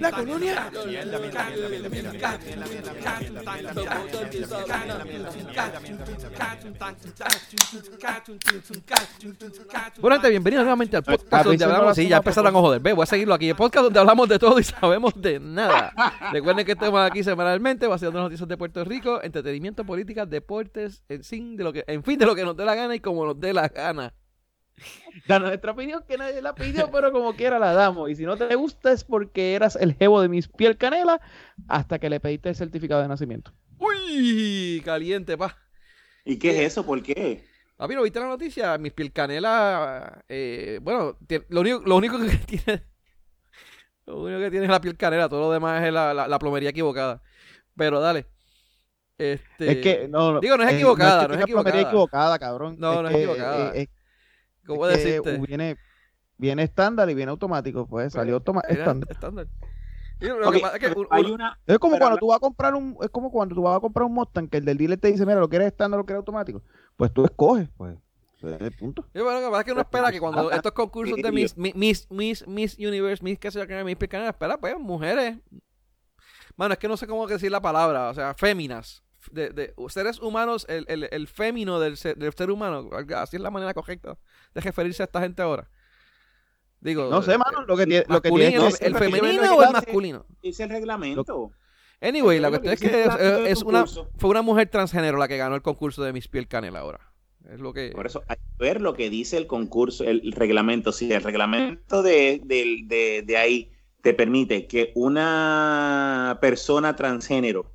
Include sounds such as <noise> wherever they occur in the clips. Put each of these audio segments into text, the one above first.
La colonia. Bueno, gente, bienvenidos nuevamente al podcast donde hablamos. Sí, ya empezaron a joder. Ve, voy a seguirlo aquí. El podcast donde hablamos de todo y sabemos de nada. Recuerden que estamos aquí semanalmente, vaciando noticias de Puerto Rico, entretenimiento, política, deportes, en fin, de lo que, en fin, de lo que nos dé la gana y como nos dé la gana. <laughs> Da nuestra opinión que nadie la pidió, pero como quiera la damos. Y si no te gusta es porque eras el jevo de mis piel canela hasta que le pediste el certificado de nacimiento. Uy, caliente, pa. ¿Y qué es eso? ¿Por qué? Papi, ¿no viste la noticia? Mis piel canela, eh, bueno, lo único, lo único que <laughs> tiene, lo único que tiene es la piel canela, todo lo demás es la, la, plomería equivocada. Pero dale. Este, es que, no, digo, no es equivocada, no es, equivocada. equivocada, cabrón. No, no es equivocada. Eh, ¿Cómo decirte? Viene, viene estándar y viene automático, pues salió estándar. estándar. es, como cuando tú vas a comprar un es como cuando tú vas a comprar un Mustang que el del dealer te dice mira lo quieres estándar o lo quieres automático pues tú escoges pues es el punto. Y bueno, lo que es que uno espera que cuando estos concursos de Miss, Miss, Miss, Miss Universe, Miss que se llama Miss Picanera, espera, pues, mujeres. Bueno, es que no sé cómo decir la palabra, o sea, féminas de, de seres humanos, el, el, el fémino del ser, del ser humano, así es la manera correcta de referirse a esta gente ahora. Digo, no sé, mano, lo que tiene, lo que tiene es, el femenino o el masculino. Es el reglamento. Anyway, la cuestión es que es, una, fue una mujer transgénero la que ganó el concurso de Miss Piel Canela ahora. Es lo que... Por eso hay que ver lo que dice el concurso, el, reglamento. Si el reglamento de, de, de, de ahí te permite que una persona transgénero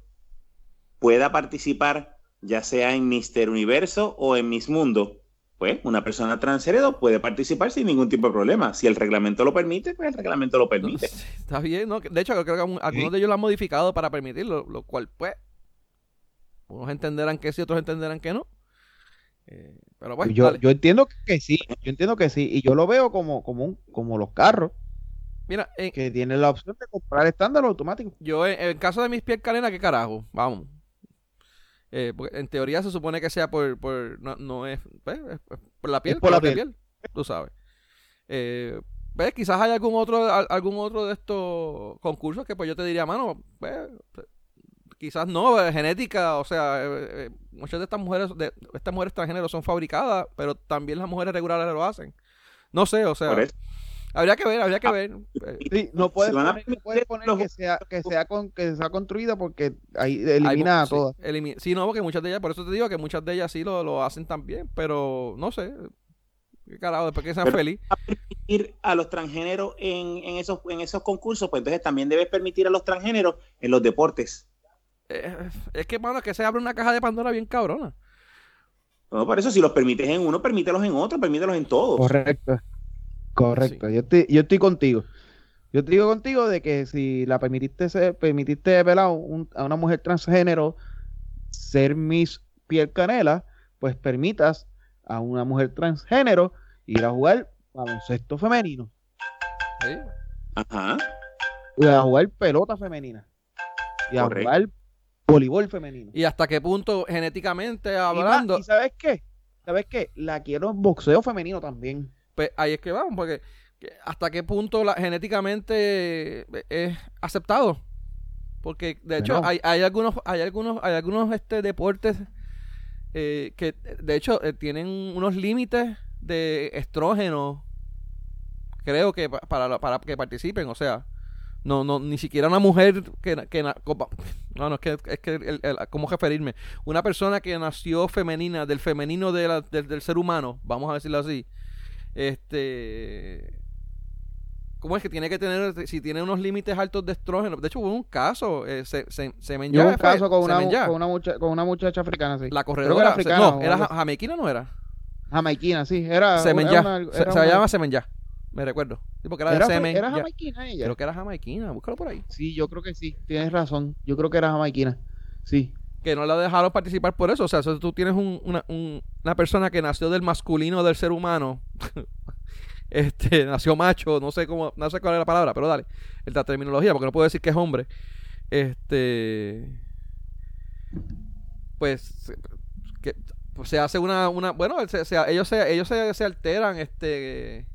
pueda participar ya sea en Mister Universo o en Miss Mundo, pues una persona transgénero puede participar sin ningún tipo de problema. Si el reglamento lo permite, pues el reglamento lo permite. <laughs> Está bien, ¿no? De hecho, creo que algunos de ellos lo han modificado para permitirlo, lo cual, pues, unos entenderán que sí, otros entenderán que no. Eh, pero bueno, yo, yo entiendo que sí, yo entiendo que sí, y yo lo veo como, como, un, como los carros. Mira, que tienen la opción de comprar estándar automático. Yo, en, el caso de mis pies canela, ¿qué carajo? Vamos. Eh, en teoría se supone que sea por, por no, no es, pues, por la piel, por, la piel. tú sabes. Eh, ¿ves? Quizás hay algún otro, algún otro de estos concursos que pues yo te diría, mano, pues, quizás no, eh, genética, o sea, eh, muchas de estas mujeres, de estas mujeres transgénero son fabricadas, pero también las mujeres regulares lo hacen. No sé, o sea. Habría que ver, habría que ah, ver. Sí, no puedes poner, poner que sea que sea con, que sea construida porque ahí elimina a todas. Sí, no, porque muchas de ellas, por eso te digo que muchas de ellas sí lo, lo hacen también, pero no sé. ¿Qué carajo? Después que sean feliz. permitir a los transgéneros en, en, esos, en esos concursos, pues entonces también debes permitir a los transgéneros en los deportes. Eh, es que, mano, es que se abre una caja de Pandora bien cabrona. No, por eso, si los permites en uno, permítelos en otro, permítelos en todos. Correcto. Correcto, yo, estoy, yo estoy contigo. Yo te digo contigo de que si la permitiste ser, permitiste a una mujer transgénero ser Miss Piel Canela, pues permitas a una mujer transgénero ir a jugar baloncesto femenino. ¿Sí? Ajá. Y a jugar pelota femenina. Y a jugar voleibol femenino. ¿Y hasta qué punto genéticamente hablando? ¿Y, sabes qué? ¿Sabes qué? La quiero en boxeo femenino también. Pues ahí es que vamos, porque hasta qué punto la, genéticamente es aceptado. Porque de hecho hay, hay, algunos, hay algunos, hay algunos este deportes eh, que de hecho eh, tienen unos límites de estrógeno, creo que para, para que participen, o sea, no, no, ni siquiera una mujer que, que no, no, es que, es que ¿cómo referirme? Una persona que nació femenina, del femenino del, del ser humano, vamos a decirlo así, este. ¿Cómo es que tiene que tener, si tiene unos límites altos de estrógeno? De hecho, hubo un caso, eh, se, se, se me un caso con una, con una, mucha, con, una muchacha africana, sí. La corredora. Era no, ¿era jamaiquina no era? Jamaiquina, sí. Era, Semenya. se, se, llama. Me recuerdo. Sí, porque era, era, de semen. Era jamaiquina ella. Creo que era jamaiquina. Búscalo por ahí. Sí, yo creo que sí. Tienes razón. Yo creo que era jamaiquina. Sí que no la dejaron participar por eso. O sea, tú tienes una, una, persona que nació del masculino del ser humano, <laughs> este, nació macho, no sé cómo, no sé cuál es la palabra, pero dale, la terminología, porque no puedo decir que es hombre. Este, pues, que, pues se hace una, una bueno, ellos se, ellos se alteran, este,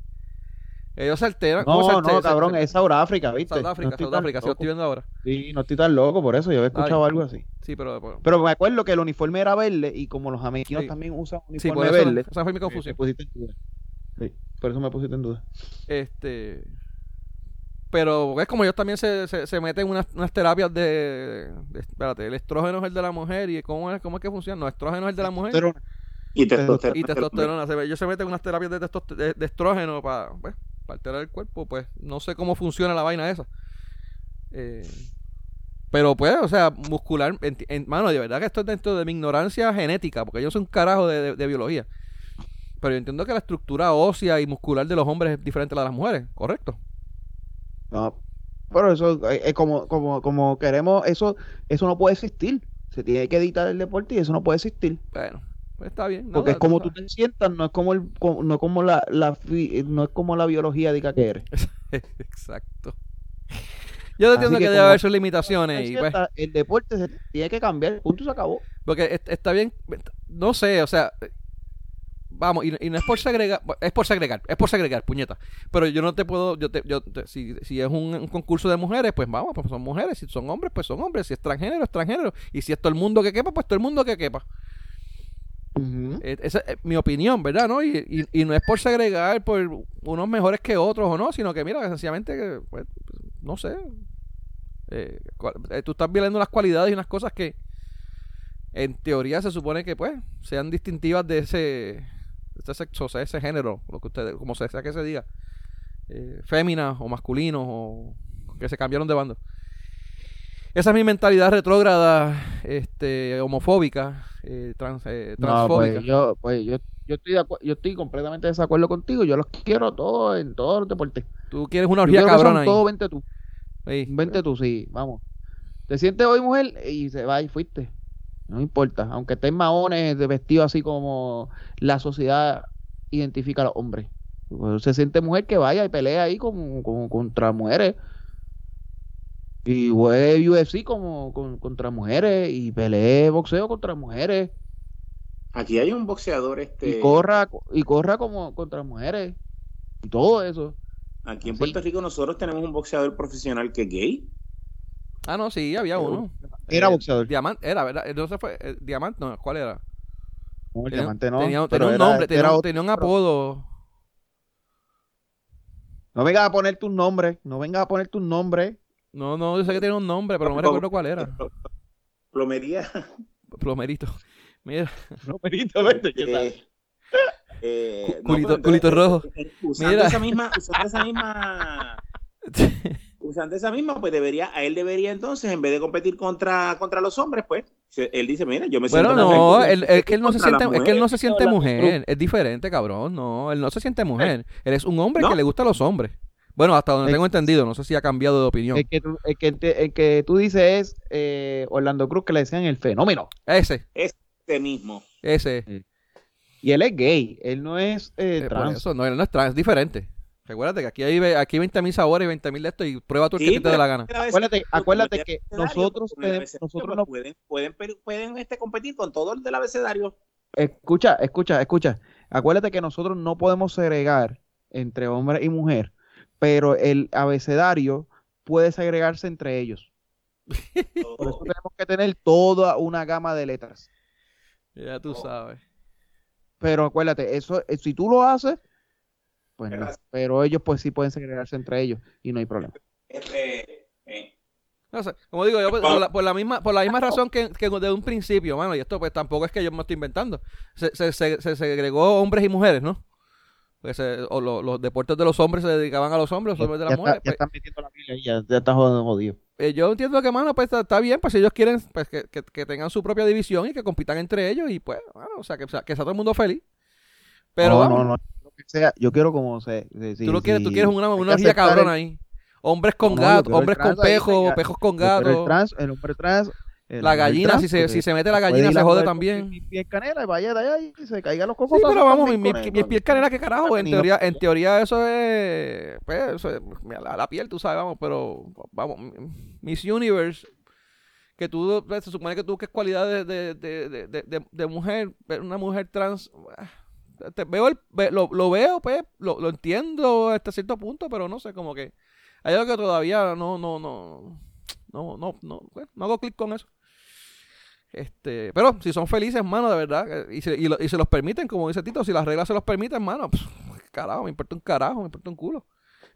Ellos se alteran. No, no, cabrón, es Sudáfrica, ¿viste? Sudáfrica, Sudáfrica, sí, lo estoy viendo ahora. Sí, no estoy tan loco, por eso yo he escuchado algo así. Sí, pero... Pero, me acuerdo que el uniforme era verde y como los americanos también usan uniforme sí, verde. Esa fue mi confusión. pusiste en duda. Sí, por eso me pusiste en duda. Este... Pero es como ellos también se, se, se meten unas, unas terapias de, Espérate, el estrógeno es el de la mujer y ¿cómo es, cómo es que funciona? No, estrógeno es el de la mujer. Y testosterona. Y testosterona. Ellos se meten unas terapias de, de, estrógeno para... Pues, para alterar el cuerpo, pues no sé cómo funciona la vaina esa. Eh, pero pues, o sea, muscular, en, mano, de verdad que esto es dentro de mi ignorancia genética, porque yo soy un carajo de, biología. Pero yo entiendo que la estructura ósea y muscular de los hombres es diferente a la de las mujeres, ¿correcto? No, pero eso es como, como, como queremos, eso, eso no puede existir. Se tiene que editar el deporte y eso no puede existir. Bueno, pues está bien. Porque es como tú te sientas, no es como el, no como la, la, no es como la biología diga que eres. <laughs> Exacto. Yo entiendo que, debe haber sus limitaciones. Y, pues, el deporte se tiene que cambiar, punto se acabó. Porque está bien, no sé, o sea, vamos, y, no es por segregar, es por segregar, es por segregar, puñeta. Pero yo no te puedo, yo te, yo si, si es un, concurso de mujeres, pues vamos, pues son mujeres, si son hombres, pues son hombres, si es transgénero, es transgénero, y si es todo el mundo que quepa, pues todo el mundo que quepa. Eh, esa es mi opinión, ¿verdad? ¿no? Y, no es por segregar por unos mejores que otros o no, sino que mira, sencillamente, pues, no sé. Eh, eh, tú estás viendo unas cualidades y unas cosas que en teoría se supone que pues sean distintivas de ese, de ese sexo, o sea, ese género, lo que ustedes, como sea que se diga, eh, féminas o masculinos o que se cambiaron de bando. Esa es mi mentalidad retrógrada, este, homofóbica, eh, trans, eh, transfóbica. pues yo, pues yo, yo estoy yo estoy completamente de desacuerdo contigo. Yo los quiero todos en todos los deportes. Tú quieres una orgía cabrona ahí. Todo, vente tú. Vente tú, sí, vamos. Te sientes hoy mujer y se va y fuiste. No importa, aunque estés maones de vestido así como la sociedad identifica a los hombres. Pues se siente mujer que vaya y pelea ahí con, contra mujeres. Y juegue UFC como contra mujeres y pelee boxeo contra mujeres. Aquí hay un boxeador este y corra y corra como contra mujeres y todo eso. Aquí en Puerto Rico nosotros tenemos un boxeador profesional que es gay. Ah, no, sí, había uno. Era boxeador. Diamante, era, ¿verdad? Entonces fue, eh, Diamante, no, ¿cuál era? No, el Diamante no. Tenía, un nombre, tenía, un apodo. No vengas a poner tu nombre, no vengas a poner tu nombre. No, no, yo sé que tiene un nombre, pero no me recuerdo cuál era. <laughs> Plomería. Plomerito. Mira. Plomerito, vete, ¿qué tal? Eh, eh culito, culito rojo. Usando Mira. esa misma, usando esa misma <laughs> usando esa misma, pues debería, a él debería entonces, en vez de competir contra, contra los hombres, pues, él dice, mira, yo me siento... Bueno, no, él, es que él no se siente, es que él no se siente mujer, es diferente, cabrón, no, él no se siente mujer, él es un hombre que le gusta a los hombres. Bueno, hasta donde tengo entendido, no sé si ha cambiado de opinión. El que tú, el que, el que tú dices es eh, Orlando Cruz, que le decían el fenómeno. Ese. Ese mismo. Ese. Y él es gay, él no es eh, eh trans. Eso, no, él no es trans, es diferente. Recuérdate que aquí hay, aquí 20.000 sabores y 20.000 de esto y prueba tú el que te dé la gana. Acuérdate, acuérdate que nosotros, nosotros no pueden, pueden, pueden este, competir con todo el del abecedario. Escucha, escucha, escucha. Acuérdate que nosotros no podemos segregar entre hombre y mujer pero el abecedario puede segregarse entre ellos. <laughs> Por eso tenemos que tener toda una gama de letras. Ya tú sabes. Pero acuérdate, eso, eh, si tú lo haces, pues no. Pero ellos pues sí pueden segregarse entre ellos y no hay problema. Este, eh. No sé, como digo yo, pues, por, la, misma, por la misma razón que, que desde un principio, mano, y esto pues tampoco es que yo me estoy inventando. Se, se, se, se segregó hombres y mujeres, ¿no? O los deportes de los hombres se dedicaban a los hombres, los hombres de las mujeres. Ya, pues. están metiendo la pila y ya, ya está jodido. Eh, yo entiendo que, mano, pues está, bien, pues si ellos quieren pues, que, que, tengan su propia división y que compitan entre ellos y pues, bueno, o sea, que, sea, que sea todo el mundo feliz. Pero, no, no, no, sea, yo quiero como se, tú lo quieres, tú quieres una, una vida cabrona ahí. Hombres con gatos, hombres con pejos, pejos con gatos. El, trans, el hombre trans la gallina, si se, si se mete la gallina, se jode también. Mi, piel canela, vaya de allá y se caiga los cocos. Sí, pero vamos, mi, mi, piel canela, ¿qué carajo? En teoría, en teoría eso es, pues, eso es la, piel, tú sabes, vamos, pero, vamos, Miss Universe, que tú, pues, se supone que tú que es cualidad de, de, de, de, de mujer, una mujer trans, veo lo, veo, pues, lo, entiendo hasta cierto punto, pero no sé, como que hay algo que todavía no, no, no, no, no, no, pues, no hago clic con eso. Este, pero si son felices, hermano, de verdad, y se, y, se los permiten, como dice Tito, si las reglas se los permiten, hermano, pues, carajo, me importa un carajo, me importa un culo.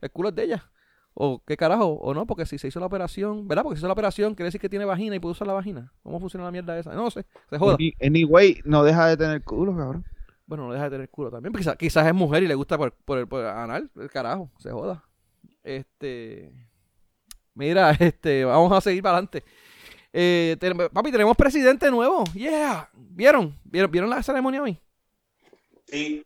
El culo es de ella. O qué carajo, o no, porque si se hizo la operación, ¿verdad? Porque si se hizo la operación, quiere decir que tiene vagina y puede usar la vagina. ¿Cómo funciona la mierda esa? No sé, se joda. Anyway, no deja de tener culo, cabrón. Bueno, no deja de tener culo también. Quizás, quizás es mujer y le gusta por, por, el, por anal, el carajo, se joda. Este. Mira, <laughs> este, vamos a seguir para adelante. Eh, papi, tenemos presidente nuevo. Yeah. ¿Vieron? ¿Vieron, ¿Vieron la ceremonia hoy? Sí.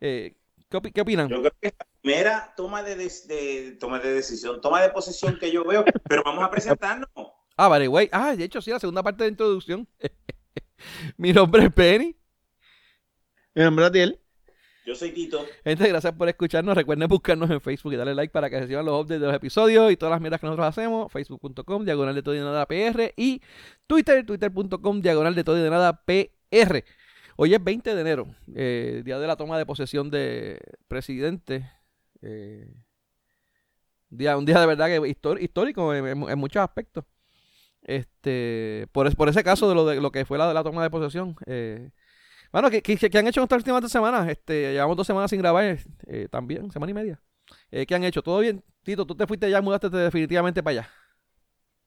Eh, ¿qué, opinan? Yo creo que es la primera toma de, toma de decisión, toma de posesión que yo veo, pero vamos a presentarnos. <laughs> Ah, vale, güey. Ah, de hecho, sí, la segunda parte de introducción. <laughs> Mi nombre es Penny. Mi nombre es Adiel. Yo soy Tito. Gente, gracias por escucharnos. Recuerden buscarnos en Facebook y darle like para que reciban los updates de los episodios y todas las mierdas que nosotros hacemos. Facebook.com, diagonal de todo y de nada PR. Y Twitter, twitter.com, diagonal de todo y de nada PR. Hoy es 20 de enero, eh, día de la toma de posesión de presidente. Eh, día, un día de verdad que histórico en, muchos aspectos. Este, por, ese caso de lo, de lo que fue la, la toma de posesión. Eh, bueno, ¿qué, qué, han hecho en estas últimas dos semanas? Este, llevamos dos semanas sin grabar eh, también, semana y media. Eh, ¿Qué han hecho? ¿Todo bien? Tito, tú te fuiste ya, mudaste definitivamente para allá.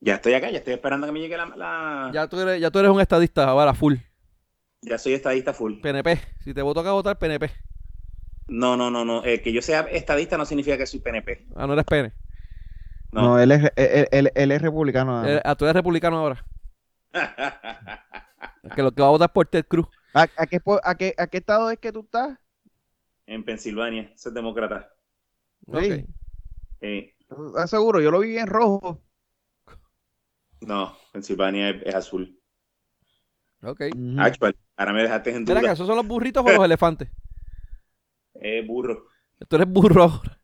Ya estoy acá, ya estoy esperando que me llegue la... Ya, tú eres, ya tú eres un estadista ahora, full. Ya soy estadista full. PNP. Si te voto a votar, PNP. No, no, no, no. Eh, que yo sea estadista no significa que soy PNP. Ah, no eres PN. No, él, es, él, es republicano. ah, tú eres republicano ahora. <laughs> que lo que va a votar por Ted Cruz. ¿A, qué, a, qué, ¿A, qué, estado es que tú estás? En Pensilvania, soy demócrata. Sí. ¿Estás seguro? Yo lo vi en rojo. No, Pensilvania es, azul. Ok. Actual, ahora me dejaste en duda. ¿Esos son los burritos o los elefantes? Eh, burro. Tú eres burro ahora.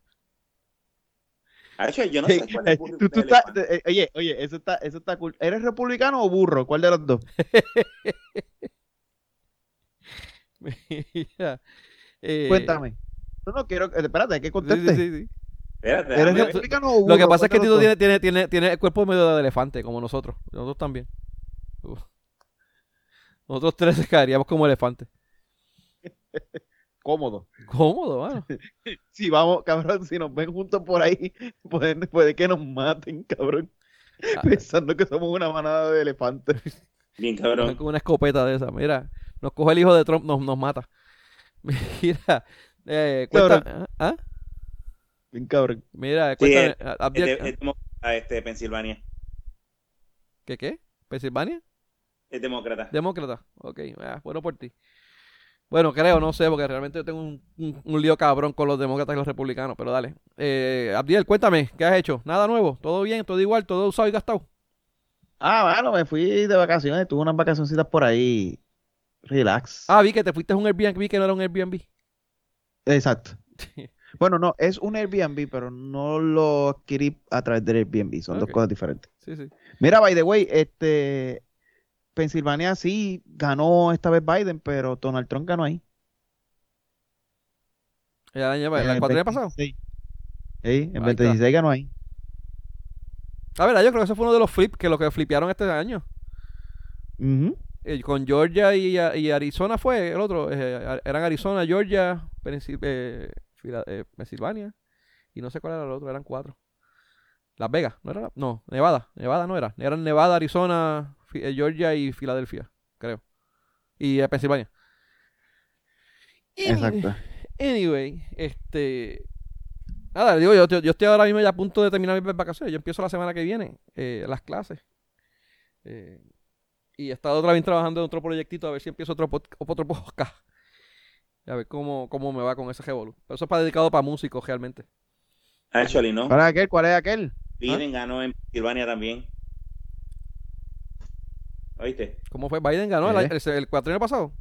yo no sé cuál es burro tú, eh, oye, oye, eso está, eso está cool. ¿Eres republicano o burro? ¿Cuál de los dos? <laughs> <laughs> Eh, Cuéntame. No, no quiero. Eh, espérate, hay que conteste. Sí, sí, sí. Espérate, ¿Eres republicano o? Lo que pasa es que Tito tiene, tiene, tiene, tiene, el cuerpo medio de elefante, como nosotros. Nosotros también. Nosotros tres <laughs> caeríamos como elefantes. <laughs> Cómodo. Cómodo, mano. si vamos, cabrón, si nos ven juntos por ahí, puede, puede que nos maten, cabrón. Ah. Pensando que somos una manada de elefantes. Bien, cabrón. Con una escopeta de esa. Mira, nos coge el hijo de Trump, nos, nos mata. <laughs> Mira, eh, cuenta, ¿ah? Bien cabrón. Mira, cuéntame. es, a este, Pensilvania. ¿Qué qué? ¿Pensilvania? Es demócrata. Demócrata, ok. Ah, bueno por ti. Bueno, creo, no sé, porque realmente yo tengo un, un, lío cabrón con los demócratas y los republicanos, pero dale. Eh, Abdiel, cuéntame, ¿qué has hecho? ¿Nada nuevo? ¿Todo bien? ¿Todo igual? ¿Todo usado y gastado? Ah, bueno, me fui de vacaciones, tuve unas vacacioncitas por ahí. Relax. Ah, vi que te fuiste a un Airbnb que no era un Airbnb. Exacto. <laughs> bueno, no, es un Airbnb, pero no lo adquirí a través del Airbnb. Son dos cosas diferentes. Sí, sí. Mira, by the way, este. Pensilvania sí ganó esta vez Biden, pero Donald Trump ganó ahí. ¿El año el año pasado? Sí. Sí, en 2016 ganó ahí. A ver, yo creo que ese fue uno de los flips que lo que flipearon este año. Eh, con Georgia y, Arizona fue el otro. Eh, eran Arizona, Georgia, eh, Pensilvania. Y no sé cuál era el otro, eran cuatro. Las Vegas, ¿no era? No, Nevada. Nevada no era. Eran Nevada, Arizona, Georgia y Filadelfia, creo. Y Pensilvania. Exacto. Anyway, este. Nada, digo, yo, yo, estoy ahora mismo ya a punto de terminar mis vacaciones. Yo empiezo la semana que viene eh, las clases. Eh, y he estado otra vez trabajando en otro proyectito a ver si empiezo otro, otro <laughs> podcast. A ver cómo, cómo me va con ese Revolu. Pero eso es para dedicado para músicos realmente. Actually, ¿no? ¿Para aquel? ¿Cuál es aquel? Biden ganó en Pensilvania también. ¿Oíste? ¿Cómo fue? ¿Biden ganó el, el, el pasado?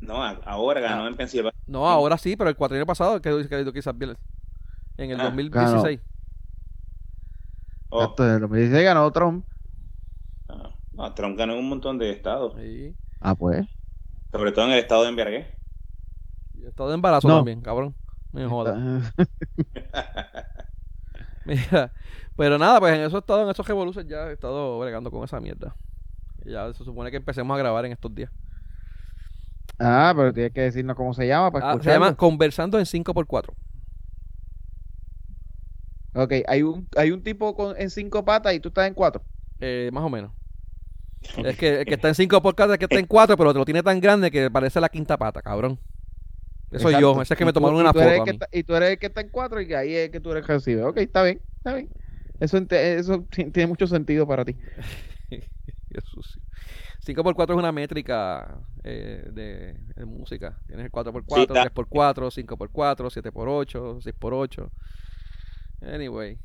No, ahora ganó ah. en Pensilvania. No, ahora sí, pero el cuatrienio pasado, que, que quizás en el 2016. Oh. en el 2016 ganó Trump. No, Trump ganó en un montón de estados. Ah, pues. Sobre todo en el estado de Envergué. He estado de embarazo también, cabrón. Me joda. <laughs> Mira, pero nada, pues en eso he estado, en esos revoluciones ya he estado bregando con esa mierda. Ya se supone que empecemos a grabar en estos días. Ah, pero tienes que decirnos cómo se llama para ah, Se llama Conversando en 5x4. Ok, hay un, hay un tipo con, en cinco patas y tú estás en cuatro. Eh, más o menos. Es que el que está en cinco por es que está en cuatro, pero te lo tiene tan grande que parece la quinta pata, cabrón. Eso soy yo, ese es que me tomaron una foto. y tú eres el que está en cuatro y que ahí es que tú eres recibe. Ok, está bien, está bien. Eso, eso tiene mucho sentido para ti. <laughs> 5x4 es una métrica eh, de, música. Tienes el 4x4, 3x4, 5x4, 7x8, 6x8. Anyway.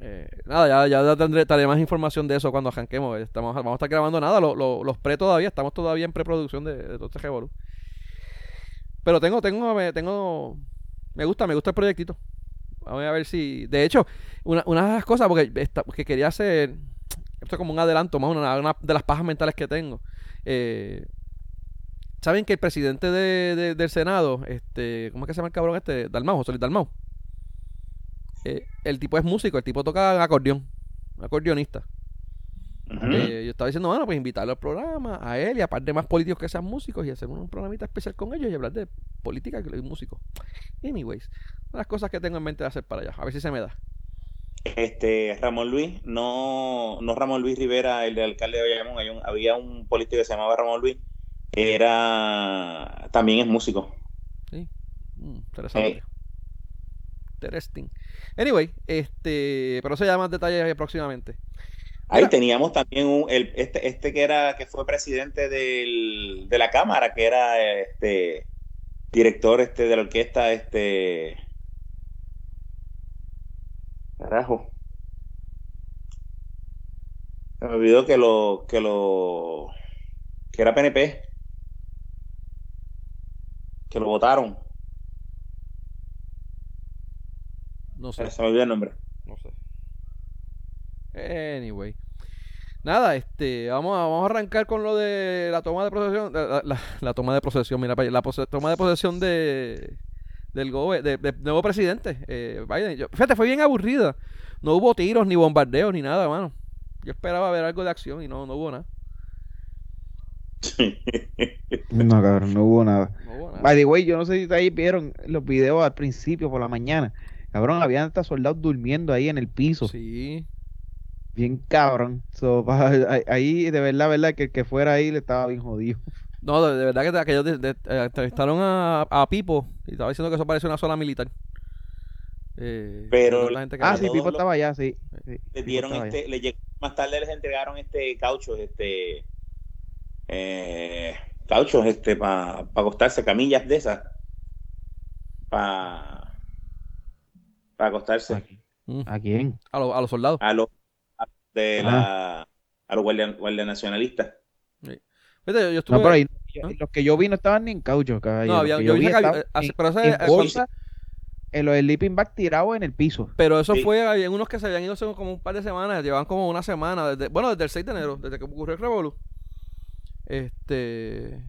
Eh, nada, ya, ya tendré, más información de eso cuando arranquemos. Estamos, vamos a estar grabando nada, los pre todavía, estamos todavía en preproducción de, de todo este. Pero tengo, tengo, tengo, me gusta, me gusta el proyectito. Vamos a ver si, de hecho, una, una de las cosas, porque, que quería hacer, esto es como un adelanto más, una, de las pajas mentales que tengo. Eh, Saben que el presidente de, del Senado, este, ¿cómo es que se llama el cabrón este? Dalmau, José Dalmau. Eh, el tipo es músico, el tipo toca acordeón, acordeonista. Eh, yo estaba diciendo, bueno, pues invitarlo al programa, a él y a par de más políticos que sean músicos y hacer un programita especial con ellos y hablar de política y músicos. Anyways, las cosas que tengo en mente de hacer para allá, a ver si se me da. Este, Ramón Luis, no, no Ramón Luis Rivera, el de alcalde de Bayamón, había un político que se llamaba Ramón Luis, era, también es músico. Sí, mm, interesante. Eh, Interesting. Anyway, este, pero eso ya más detalles próximamente. Ahí teníamos también un, el, este, este que era, que fue presidente del, de la cámara, que era este director este de la orquesta, este carajo. Se me olvidó que lo, que lo, que era PNP, que lo votaron. No sé. Se me olvidó el nombre. No sé. Anyway. Nada, este, vamos a, vamos a arrancar con lo de la toma de posesión, la, toma de posesión, mira, la toma de posesión de del nuevo presidente, eh, Biden. fíjate, fue bien aburrida. No hubo tiros, ni bombardeos, ni nada, mano. Yo esperaba ver algo de acción y no, no hubo nada. <laughs> no, cabrón, no hubo nada. No hubo nada. By the way, yo no sé si ahí vieron los videos al principio por la mañana. Cabrón, habían hasta soldados durmiendo ahí en el piso. Sí. Bien cabrón. <laughs> ahí, de verdad, verdad, que el que fuera ahí le estaba bien jodido. No, de, verdad que, ellos eh, entrevistaron a, a, Pipo y estaba diciendo que eso parece una zona militar. Eh, pero la gente ah, sí, Pipo estaba allá, sí. le dieron este, le llegó, más tarde les entregaron este caucho, este eh, cauchos, este, para acostarse, camillas de esas, para para acostarse. Mm. ¿A quién? A, a los soldados. A los de la, a los guardias, nacionalistas. yo, estuve... No, pero ahí, los que yo vi no estaban ni en caucho. No, había, yo, vi, que había, pero ese, en bolsa, en los sleeping bag tirado en el piso. Pero eso fue, en unos que se habían ido hace como un par de semanas, llevan como una semana, desde, bueno, desde el 6 de enero, desde que ocurrió el Revolu. Este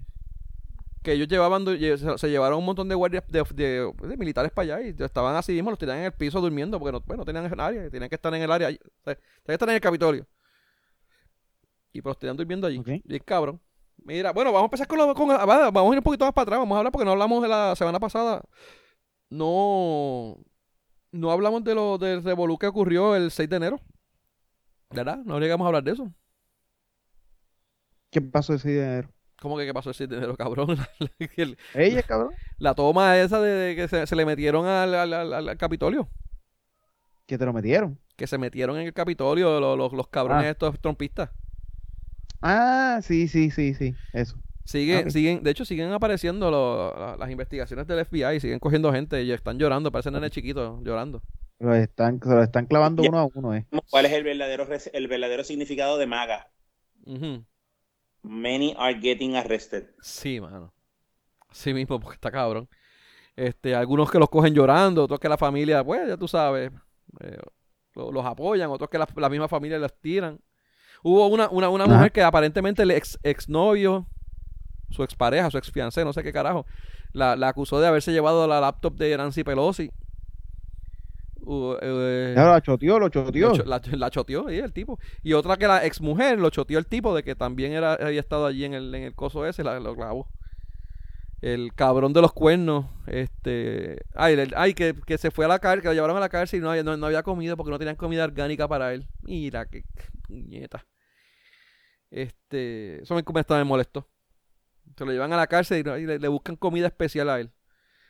que ellos llevaban se, llevaron un montón de guardias de, militares para allá y estaban así mismo, los tiraban en el piso durmiendo porque no, bueno, tenían nadie, tenían que estar en el área, tenían que estar en el Capitolio. Y pues los tenían durmiendo allí. Y cabrón. Mira, bueno, vamos a empezar con, lo, con vamos a ir un poquito más para atrás, vamos a hablar porque no hablamos de la semana pasada. No no hablamos de lo del revolú que ocurrió el 6 de enero. ¿Verdad? No llegamos a hablar de eso. ¿Qué pasó el 6 de enero? ¿Cómo que qué pasó ese dinero, cabrón? <laughs> ¿Ella, cabrón? La toma esa de, que se, le metieron al, al, Capitolio. ¿Que te lo metieron? Que se metieron en el Capitolio los, los, cabrones ah. estos trompistas. Ah, sí, sí, sí, sí, eso. Siguen, siguen, de hecho siguen apareciendo las investigaciones del FBI, siguen cogiendo gente y están llorando, parecen nenes chiquitos llorando. Lo están, se lo están clavando uno a uno, eh. ¿Cuál es el verdadero, el verdadero significado de maga? Many are getting arrested. Sí, mano. Sí mismo, porque está cabrón. Este, algunos que los cogen llorando, otros que la familia, pues, ya tú sabes, eh, los, apoyan, otros que la, misma familia los tiran. Hubo una, una, una mujer que aparentemente el ex, exnovio su expareja, su exfiancé, no sé qué carajo, la, la acusó de haberse llevado la laptop de Nancy Pelosi. La choteó, lo choteó. La, la, choteó, el tipo. Y otra que la exmujer lo choteó el tipo de que también era, había estado allí en el, en el coso ese, la, lo clavó. El cabrón de los cuernos, este... Ay, ay que, que, se fue a la cárcel, que lo llevaron a la cárcel y no había, no, había comida porque no tenían comida orgánica para él. Mira, qué puñeta. Este... Eso me, me, molesto. Se lo llevan a la cárcel y, le, le buscan comida especial a él.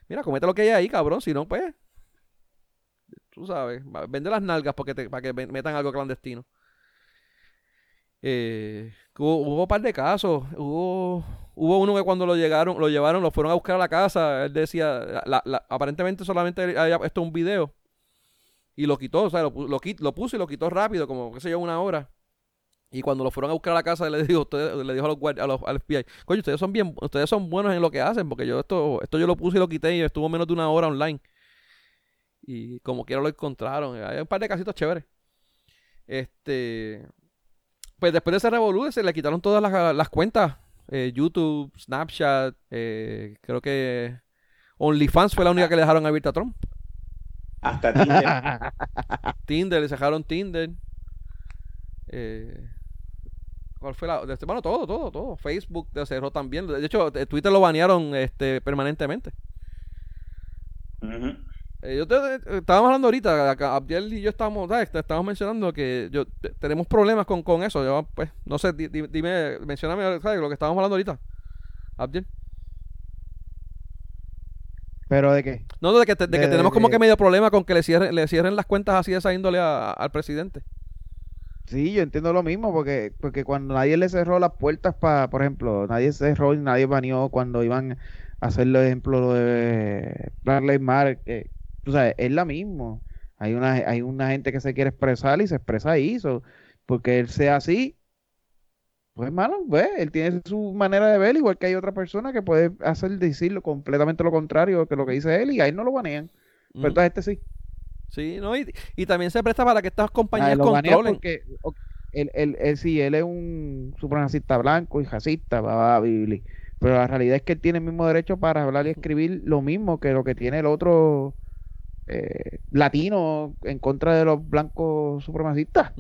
Mira, comete lo que hay ahí, cabrón. Si no, pues tú sabes, vende las nalgas porque para que metan algo clandestino. Eh, hubo, un par de casos. Hubo, hubo uno que cuando lo llegaron, lo llevaron, lo fueron a buscar a la casa. Él decía, aparentemente solamente había puesto un video y lo quitó, o sea, lo, lo, puso y lo quitó rápido, como qué sé yo, una hora. Y cuando lo fueron a buscar a la casa, le dijo, usted, le dijo a los guardias, a los, al FBI, coño, ustedes son bien, ustedes son buenos en lo que hacen, porque yo esto, esto yo lo puse y lo quité y estuvo menos de una hora online. Y como quiera lo encontraron. Hay un par de casitos chéveres. Este. Pues después de ese revolú se le quitaron todas las, cuentas. Eh, YouTube, Snapchat, eh, creo que OnlyFans fue la única que le dejaron abierta a Trump. Hasta Tinder. <laughs> Tinder, le dejaron Tinder. Eh, ¿Cuál fue la? Bueno, todo, todo, todo. Facebook le cerró también. De hecho, Twitter lo banearon este, permanentemente. Eh, yo te, eh, estábamos hablando ahorita, Abdiel y yo estábamos, estábamos mencionando que yo tenemos problemas con, con eso. Yo, pues, no sé, dime, mencioname lo que estábamos hablando ahorita. Abdiel. ¿Pero de qué? No, de que, de, que tenemos como que medio problema con que le cierren, le cierren las cuentas así de esa índole al presidente. Sí, yo entiendo lo mismo, porque, porque cuando nadie le cerró las puertas para, por ejemplo, nadie cerró y nadie baneó cuando iban a hacer el ejemplo de Bradley Mar, que, o sea, es la mismo. Hay una, hay una gente que se quiere expresar y se expresa ahí. porque él sea así, pues malo, pues, él tiene su manera de ver, igual que hay otra persona que puede hacer decirlo completamente lo contrario que lo que dice él y ahí no lo banean. Pero entonces este sí. Sí, no, y, también se presta para que estas compañías ah, controlen. Porque, él, él, él, sí, él es un supremacista blanco y racista, va. Pero la realidad es que él tiene el mismo derecho para hablar y escribir lo mismo que lo que tiene el otro eh, latino en contra de los blancos supremacistas.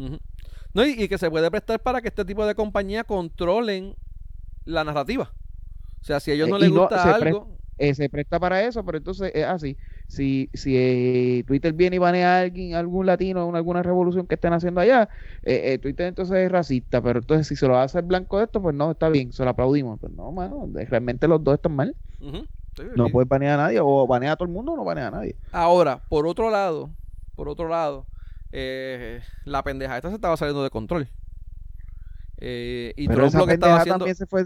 No, y, que se puede prestar para que este tipo de compañías controlen la narrativa. O sea, si a ellos no eh, les gusta algo. Eh, se presta para eso, pero entonces es así. Si, si Twitter viene y banea a alguien, algún latino en alguna revolución que estén haciendo allá, Twitter entonces es racista, pero entonces si se lo hace el blanco de esto, pues no, está bien, se lo aplaudimos. Pues no, mano, realmente los dos están mal no puedes banear a nadie, o banear a todo el mundo o no banea a nadie. Ahora, por otro lado, por otro lado, eh, la pendeja esta se estaba saliendo de control. Eh, y Pero esa que estaba haciendo... también se fue,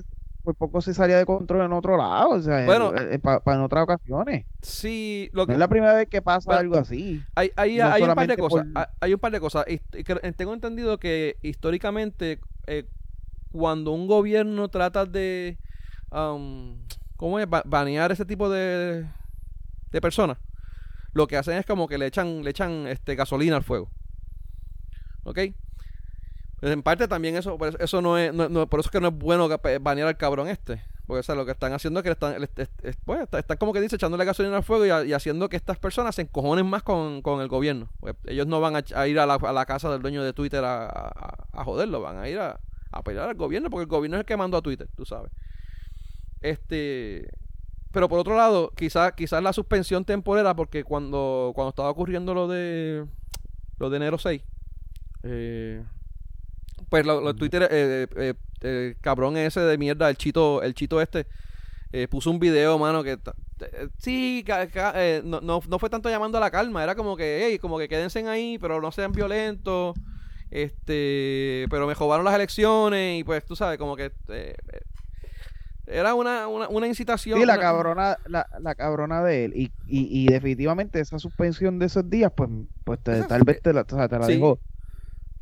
poco se salía de control en otro lado, o sea, bueno, en, en otras ocasiones. Sí, lo que... es la primera vez que pasa algo así. Hay, hay, hay un par de cosas, hay, un par de cosas. tengo entendido que históricamente eh, cuando un gobierno trata de um, ¿cómo es? banear ese tipo de, de personas. Lo que hacen es como que le echan, le echan este, gasolina al fuego. ¿Ok? En parte también eso, eso no es, por eso es que no es bueno banear al cabrón este. Porque lo que están haciendo es que están, pues, están como que dice, echándole gasolina al fuego y, haciendo que estas personas se encojonen más con, el gobierno. Pues, ellos no van a, ir a la, casa del dueño de Twitter a, a, joderlo, van a ir a, a pelear al gobierno porque el gobierno es el que mandó a Twitter, tú sabes. Este, pero por otro lado, quizás quizás la suspensión temporera, porque cuando, cuando estaba ocurriendo lo de lo de enero 6, eh, pues lo, Twitter, eh, eh, el cabrón ese de mierda, el chito, el chito este, puso un video, mano, que sí, no, no, no, fue tanto llamando a la calma, era como que, hey, como que quédense ahí, pero no sean violentos, este, pero me jodaron las elecciones y pues tú sabes, como que era una, una, una incitación. Sí, la cabrona, la, la cabrona de él. Y, y, y, definitivamente esa suspensión de esos días, pues, pues tal vez te la, te la dejó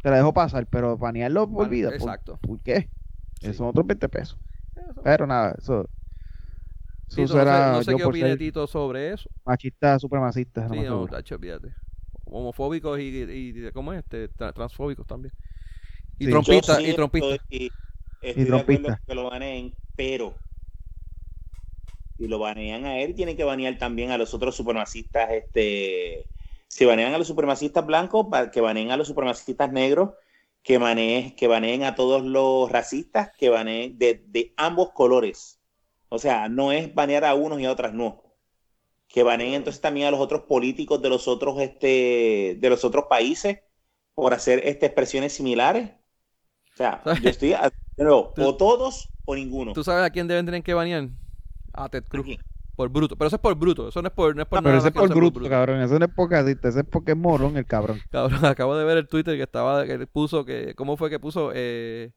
te la dejó pasar, pero banearlo por vida. Exacto. ¿Por, qué? Eso son otros 20 pesos. Pero nada, eso. eso será, no sé, no sé qué opina Tito sobre eso. Machista, supremacista. Sí, no, tacho, fíjate. Homofóbicos y, y, ¿cómo es? Este, transfóbicos también. Y trompistas. Y trompistas. Y, y trompistas. Que lo baneen pero Si lo banean a él, tienen que banear también a los otros supremacistas. Este, si banean a los supremacistas blancos, que baneen a los supremacistas negros, que baneen, que baneen a todos los racistas, que baneen de, de ambos colores. O sea, no es banear a unos y a otras no que baneen entonces también a los otros políticos de los otros, este, de los otros países por hacer este, expresiones similares. O sea, yo estoy, o todos o ninguno. ¿Tú sabes a quién deben tener que banear? A Ted Cruz. Por bruto. Pero eso es por bruto. Eso no es por, no es por Pero eso es por bruto, cabrón. Eso no es por casista. Eso es porque es morón el cabrón. Cabrón, <laughs> acabo de ver el Twitter que estaba, que puso, que, ¿cómo fue que puso? Eh,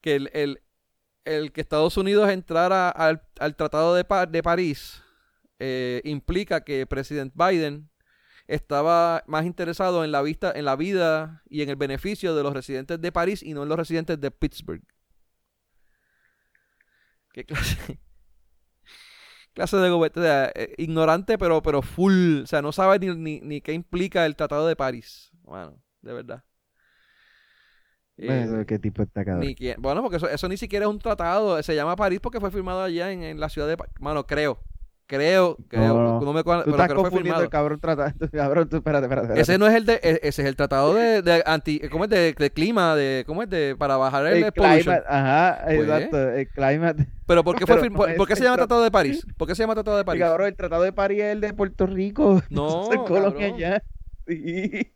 que el, el, el, que Estados Unidos entrara al, al Tratado de, de París eh, implica que presidente Biden estaba más interesado en la vista, en la vida y en el beneficio de los residentes de París y no en los residentes de Pittsburgh. ¿Qué clase? <laughs> clase de gobierno, eh, ignorante pero, pero full, o sea, no sabe ni, ni, qué implica el Tratado de París. Bueno, de verdad. Eh, ¿Qué tipo está bueno, porque eso, eso, ni siquiera es un tratado, se llama París porque fue firmado allá en, en la ciudad de París. Bueno, creo, Creo, creo. No, me, tú estás confundiendo el cabrón tratado. <laughs> Cabrón, tú, espérate, espérate, Ese no es el de, e, ese es el tratado de, de anti, ¿cómo es de, de, clima, de, cómo es de, para bajar el, el climate, ajá, pues, exacto, el climate. Pero ¿por qué, fue, <laughs> por, ¿por qué se llama Tratado de París? ¿Por qué se llama Tratado de París? Cabrón, el Tratado de París es el de Puerto Rico. <laughs> No, colonia ya. Sí.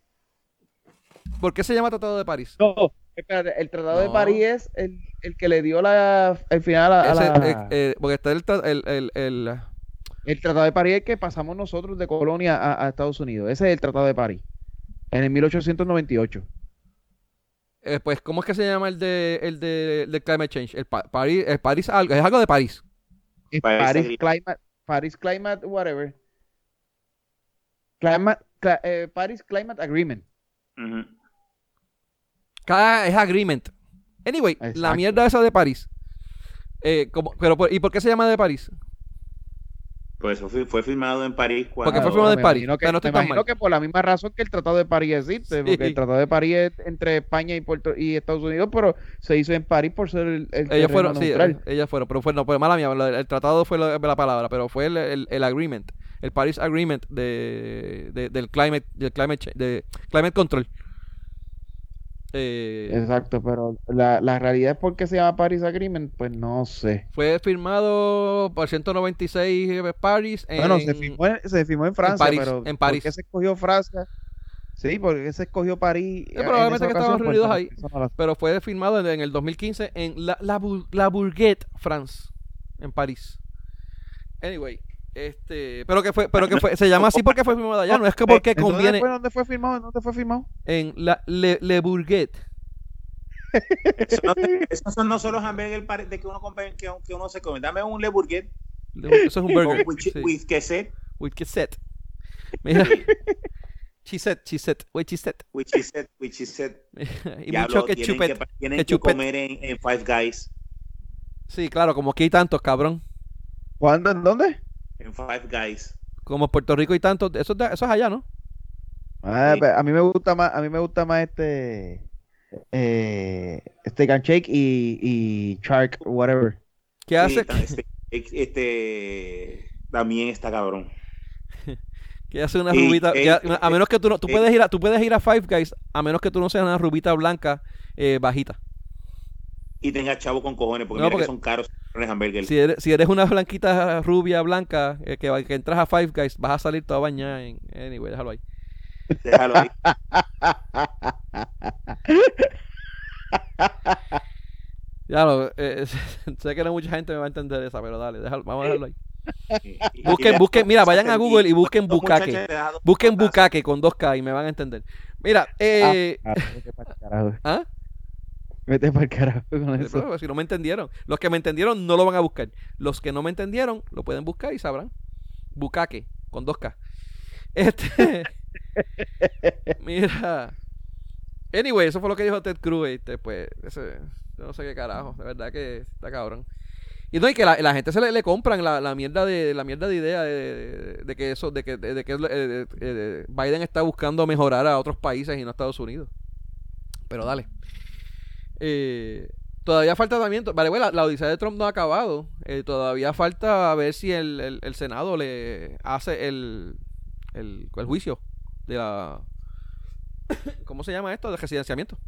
¿Por qué se llama Tratado de París? No, espérate, el Tratado de París es el, el que le dio la, el final a, la... Eh, eh, porque está el, el, Tratado de París es que pasamos nosotros de colonia a, Estados Unidos. Ese es el Tratado de París. En el 1898. Eh, pues, ¿cómo es que se llama el de el de, climate change? El París, el París algo, es algo de París. París, climate, Paris climate, whatever. Climate, eh, Paris Climate Agreement. Cada es agreement. Anyway, la mierda esa de París. Eh, como, pero, ¿Y por qué se llama de París? Pues fue firmado en París. Cuando... Porque fue firmado en París. Que, no me imagino que por la misma razón que el Tratado de París existe, porque el Tratado de París es entre España y Puerto y Estados Unidos, pero se hizo en París por ser el, el ellos fueron, sí, ellas fueron, pero fue no, pues mala mía, el, tratado fue la, palabra, pero fue el, el, agreement, el Paris Agreement de, de, del climate, del climate, de climate control. Eh, Exacto, pero la, la realidad es por qué se llama Paris Agreement, pues no sé. Fue firmado por 196 Paris en, Bueno, se firmó, se firmó en Francia, pero en París. ¿por qué se escogió Francia? Sí, porque se escogió París. probablemente que estaban pues, reunidos ahí. Pero fue firmado en, el 2015 en La, la, la Bourget, France, en París. Anyway, este, pero que fue, pero que fue, se llama así porque fue firmado allá, <laughs> no es que porque conviene. Fue, ¿Dónde fue firmado? ¿Dónde fue firmado? En la Le, Le Bourget. Esos no, no son los hamburgues de que uno compra, que, que, uno se come. Dame un Le Bourget. Eso es un burger. With, sí. with queset. With queset. Mira. Chiset, chiset, with chiset. With chiset, with chiset. <laughs> y mucho que chupet. Tienen que, comer en, en, Five Guys. Sí, claro, como aquí hay tantos, cabrón. ¿Cuándo? ¿En dónde? En Five Guys. Como Puerto Rico y tanto, eso, eso es allá, ¿no? Ah, a mí me gusta más, a mí me gusta más este eh, este Shake y, y Shark, whatever. ¿Qué hace? Este, este, también está cabrón. <laughs> que hace una rubita, a, menos que tú no, tú puedes ir a, tú puedes ir a Five Guys, a menos que tú no seas una rubita blanca eh, bajita. Y tenga chavo con cojones, porque, mira que son caros si eres, si eres una blanquita rubia blanca eh, que, que, entras a Five Guys, vas a salir toda bañada en. Anyway, déjalo ahí. Déjalo ahí. <laughs> ya lo, eh, <laughs> sé que no mucha gente me va a entender esa, pero dale, déjalo, vamos a dejarlo ahí. Busquen, busquen, mira, vayan a Google y busquen Bukake. Busquen Bukake con 2K y me van a entender. Mira, eh. Ah, <laughs> ah, ¿Ah? Vete para el carajo con eso. si no me entendieron. Los que me entendieron no lo van a buscar. Los que no me entendieron lo pueden buscar y sabrán. Bucaque, con 2K. Este. <laughs> mira. Anyway, eso fue lo que dijo Ted Cruz. Este, pues, ese, yo no sé qué carajo. De verdad que está cabrón. Y no, y que la, la gente se le, le compran la, la, mierda de la mierda de idea de, de, que eso, de que, de, que eh, Biden está buscando mejorar a otros países y no a Estados Unidos. Pero dale. Eh, Todavía falta también, vale, bueno, la, odisea de Trump no ha acabado. Eh, todavía falta ver si el, el, Senado le hace el, el, el, juicio de la... ¿Cómo se llama esto? De residenciamiento.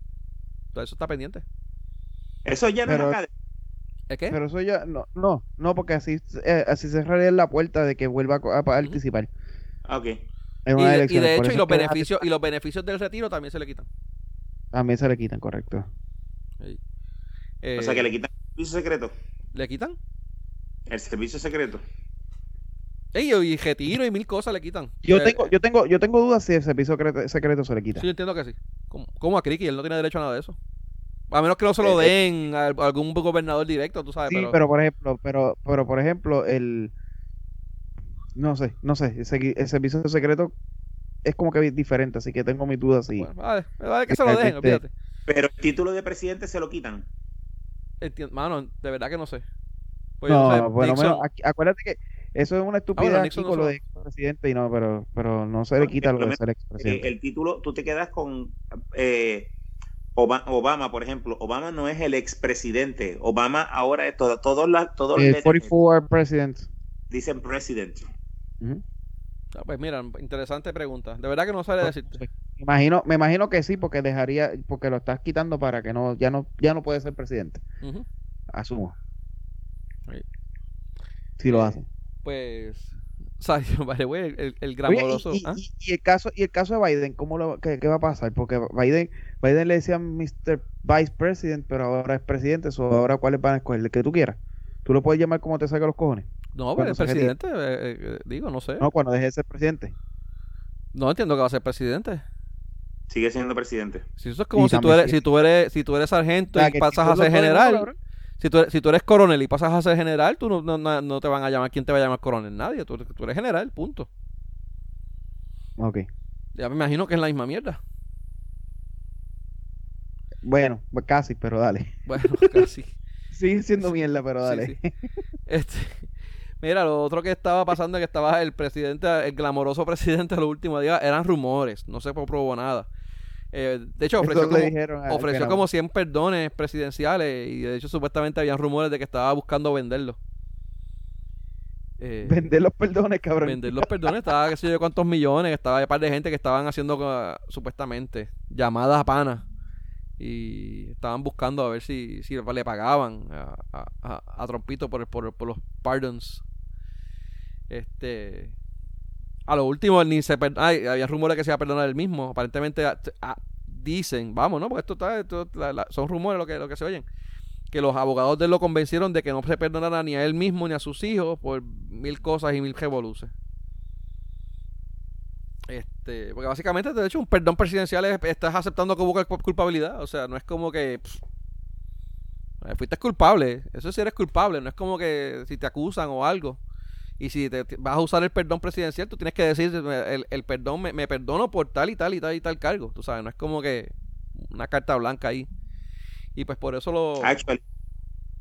Todo eso está pendiente. Eso ya no es acá. ¿Es qué? Pero eso ya, no, no, no, porque así, eh, así cerraría la puerta de que vuelva a, participar. Ah, ok. y, de, hecho, y los, beneficios, y los beneficios del retiro también se le quitan. También se le quitan, correcto. O sea que le eh, quitan el servicio secreto. ¿Le quitan? El servicio secreto. Ey, y retiro y mil cosas le quitan. Yo eh, tengo, yo tengo, yo tengo dudas si el servicio secreto, se le quita. Sí, yo entiendo que sí. ¿Cómo, a Criqui? Él no tiene derecho a nada de eso. A menos que no se lo eh, den a algún gobernador directo, tú sabes. Sí, pero, por ejemplo, pero, pero por ejemplo, el no sé, no sé, el, servicio secreto es como que diferente, así que tengo mis dudas y vale, vale que se lo den, olvídate. Pero el título de presidente se lo quitan. Entiendo, mano, de verdad que no sé. Pues no, bueno, acuérdate que eso es una ah, estupidez aquí con lo de expresidente y no, pero, pero no se le quita lo de ser expresidente. El título, tú te quedas con eh, Obama, por ejemplo, Obama no es el expresidente. Obama ahora es todo, todos las, todos el 44 president. Dicen president. Ah, pues mira, interesante pregunta. De verdad que no sabe pues, decirte. Me imagino, me imagino que sí, porque dejaría, porque lo estás quitando para que no, ya no, ya no puede ser presidente. Asumo. Si lo eh, hace. Pues <laughs> el, el gramoroso. ¿ah? Y, el caso, y el caso de Biden, ¿cómo lo, qué, va a pasar? Porque Biden, Biden le decía Mr. Vice President, pero ahora es presidente, o ahora cuáles van a escoger, el que tú quieras. Tú lo puedes llamar como te salga los cojones. No, pero es presidente, eh, eh, digo, no sé. No, cuando deje de ser presidente. No entiendo que va a ser presidente. Sigue siendo presidente. Si eso es como si tú, eres, si tú eres, si tú eres sargento y pasas a ser general. Si tú, si tú eres coronel y pasas a ser general, tú no, no, no, te van a llamar. ¿Quién te va a llamar coronel? Nadie. Tú, tú eres general, punto. Ok. Ya me imagino que es la misma mierda. Bueno, pues casi, pero dale. Bueno, <laughs> casi. Sigue siendo mierda, pero dale. Este, mira, lo otro que estaba pasando es que estaba el presidente, el glamoroso <laughs> presidente de los últimos días, eran rumores, no se probó nada. Eh, de hecho, ofreció, como, ofreció como 100 perdones presidenciales y de hecho supuestamente habían rumores de que estaba buscando venderlos. Eh, vender los perdones, cabrón. Vender los perdones, estaba qué sé yo cuántos millones, estaba un par de gente que estaban haciendo supuestamente llamadas a pana y estaban buscando a ver si, si le pagaban a, a, a, Trompito por, por, por, los pardons. Este a lo último ni se Ay, había rumores que se iba a perdonar el mismo. Aparentemente dicen, vamos, ¿no? Porque esto está, son rumores lo que, lo que se oyen. Que los abogados de lo convencieron de que no se perdonara ni a él mismo ni a sus hijos por mil cosas y mil revoluces. Este, porque básicamente, de hecho, un perdón presidencial es, estás aceptando que hubo culpabilidad. O sea, no es como que fuiste culpable. Eso sí eres culpable. No es como que si te acusan o algo. Y si te, vas a usar el perdón presidencial, tú tienes que decir, el, el perdón, me, me, perdono por tal y tal y tal y tal cargo. Tú sabes, no es como que una carta blanca ahí. Y pues por eso lo...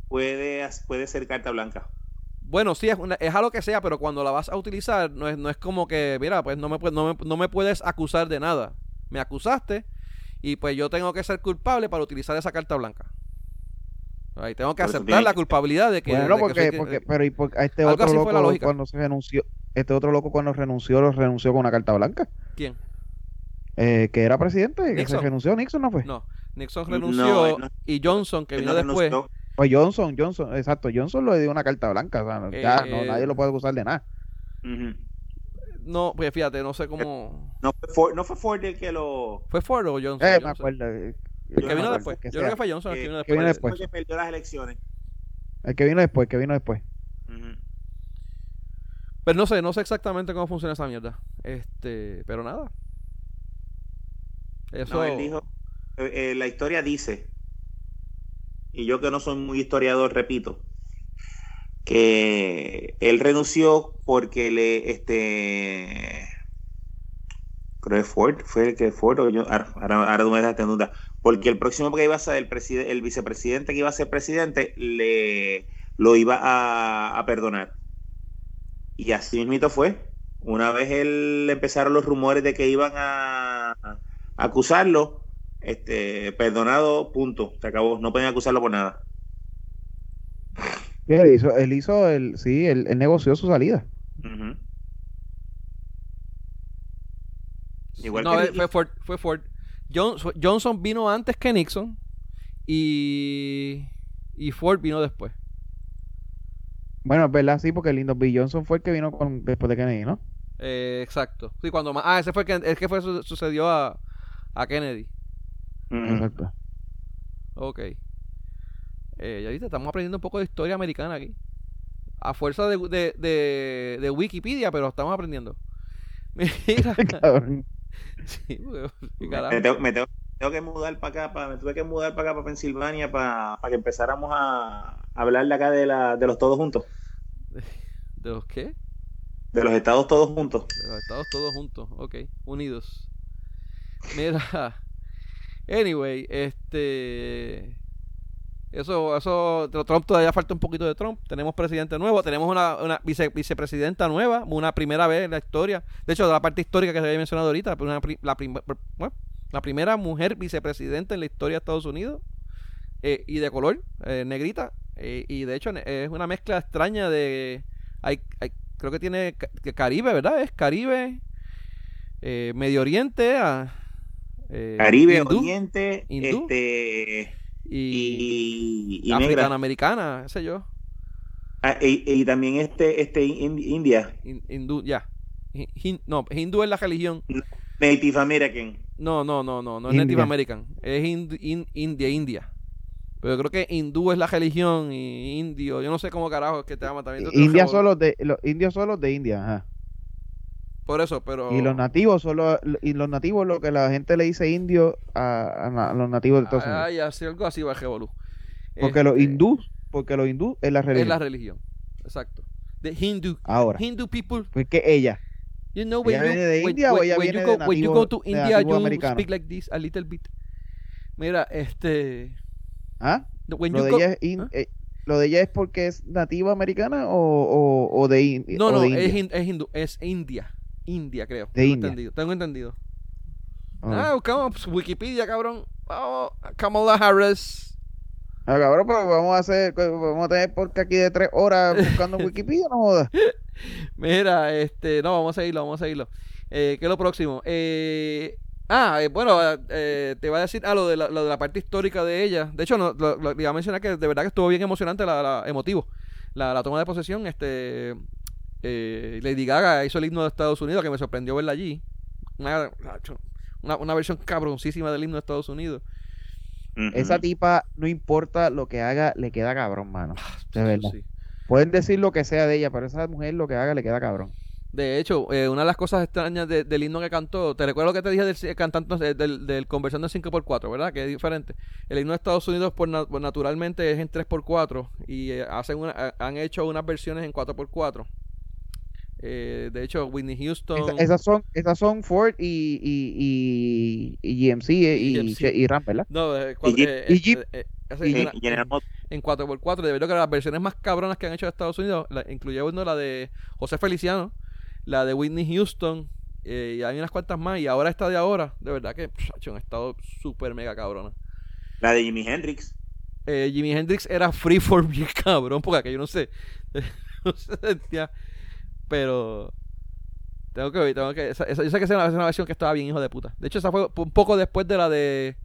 puede, puede ser carta blanca. Bueno, sí, es, es a lo que sea, pero cuando la vas a utilizar, no es, no es como que, mira, pues no me, no, me, no me puedes acusar de nada. Me acusaste y pues yo tengo que ser culpable para utilizar esa carta blanca. Ahí tengo que aceptar la culpabilidad de que. Bueno, porque, porque, pero y por, este otro loco cuando se renunció, este otro loco cuando renunció, lo renunció con una carta blanca. ¿Quién? Eh, que era presidente, que se renunció, Nixon no fue. No, Nixon renunció y Johnson, que vino después. Pues Johnson, Johnson, exacto, Johnson le dio una carta blanca, o sea, ya no, nadie lo puede acusar de nada. No, pues fíjate, no sé cómo. No fue Ford, no fue Ford el que lo. ¿Fue Ford o Johnson? Eh, me acuerdo. Eh, el que vino después. Yo creo que fue Johnson el que vino después. Que vino después. que perdió las elecciones. El que vino después, que vino después. Pero no sé, no sé exactamente cómo funciona esa mierda. Este, pero nada. Eso. él dijo, eh, eh, la historia dice, y yo que no soy muy historiador, repito, que él renunció porque le, este, creo que Ford, fue el que Ford o yo, ahora, ahora tú me dejaste en duda, porque el próximo que iba a ser el, presidente, el vicepresidente que iba a ser presidente le lo iba a, perdonar. Y así mismo fue. Una vez él empezaron los rumores de que iban a, acusarlo, este, perdonado, punto, se acabó, no pueden acusarlo por nada. Él hizo, él hizo el, sí, él, negoció su salida. Igual no, que fue Ford, fue Ford. Johnson vino antes que Nixon y, y Ford vino después. Bueno, es verdad, sí, porque Lyndon B. Johnson fue el que vino con, después de Kennedy, ¿no? Eh, exacto. Sí, cuando más. Ah, ese fue el que, es que fue, sucedió a, a Kennedy. Exacto. Ok. Eh, ya viste, estamos aprendiendo un poco de historia americana aquí. A fuerza de, de, de, de Wikipedia, pero estamos aprendiendo. <laughs> Mira. <laughs> sí, me, tengo, me, tengo, que mudar para acá, para, me tuve que mudar para acá, para Pensilvania, para, para que empezáramos a, hablar de acá de, la, de los todos juntos. <laughs> ¿De los qué? De los estados todos juntos. De los estados todos juntos, ok, unidos. Mira, anyway, este... Eso, eso, Trump todavía falta un poquito de Trump. Tenemos presidente nuevo, tenemos una, una vice, vicepresidenta nueva, una primera vez en la historia. De hecho, de la parte histórica que se había mencionado ahorita, la, la primera mujer vicepresidenta en la historia de Estados Unidos eh, y de color, eh, negrita. Eh, y de hecho es una mezcla extraña de... Hay, hay, creo que tiene Caribe, ¿verdad? Es Caribe, Medio Oriente, a, Caribe, Oriente, este y, y, africana-americana, sé yo. Ah, y, también este, este India. hindú, ya. no, hindú es la religión. Native American. No, no, no, no, no es Native American. Es India, India. Pero yo creo que hindú es la religión y indio, yo no sé cómo carajo es que te llama también. India solo de, los indios son los de India, ajá. Por eso, pero... Y los nativos son los, y los nativos lo que la gente le dice indio a, los nativos de Estados Unidos. Ay, así algo así va. Porque los este, hindús, porque los hindús es la religión. Es la religión, exacto. The Hindu. Ahora. Hindu people. Porque ella. You know, when you, viene de India o ella viene you go, de when you go to India, you americano. speak like this a little bit. Mira, este... ¿Ah? When lo, de ella es in, ¿Ah? eh, ¿Lo de ella es porque es nativa americana o, o, o de, no, o no, de India? Es, es, hindú, es India. India, creo. tengo entendido. Tengo entendido. Ah, buscamos Wikipedia, cabrón. Vamos, Kamala Harris. Ah, cabrón, pero vamos a hacer, vamos a tener porque aquí de tres horas buscando <laughs> Wikipedia, no jodas. <laughs> Mira, este, no, vamos a seguirlo, vamos a seguirlo. Eh, ¿Qué es lo próximo? Eh, ah, eh, bueno, eh, te voy a decir ah, lo de, la, lo de la parte histórica de ella. De hecho, no, lo, iba a mencionar que de verdad que estuvo bien emocionante, la, la emotivo. La, la toma de posesión, este, eh, Lady Gaga hizo el himno de Estados Unidos, que me sorprendió verla allí. Una, una, versión cabroncísima del himno de Estados Unidos. Esa tipa, no importa lo que haga, le queda cabrón, mano. Ah, de verdad. Pueden decir lo que sea de ella, pero esa mujer lo que haga le queda cabrón. De hecho, eh, una de las cosas extrañas del himno que cantó, te recuerdo que te dije del cantante del, del conversión de 5x4, ¿verdad? Que es diferente. El himno de Estados Unidos, por, pues, naturalmente, es en 3x4 y eh, hacen han hecho unas versiones en 4x4. Eh, de hecho, Whitney Houston. esas, son, esas son Ford y, y, y, GMC eh, y, y, Ram, ¿verdad? No, eh, y, en 4x4, de verdad que las versiones más cabronas que han hecho de Estados Unidos, la, incluye uno la de José Feliciano, la de Whitney Houston, y hay unas cuantas más, y ahora esta de ahora, de verdad que ha un estado súper mega cabrona. La de Jimi Hendrix. Jimi Hendrix era freeform <laughs> bien cabrón, porque aquello no sé, <laughs> no se sentía pero. Tengo que ver, tengo que. Esa, yo sé que esa es una, versión que estaba bien, hijo de puta. De hecho, esa fue un poco después de la de.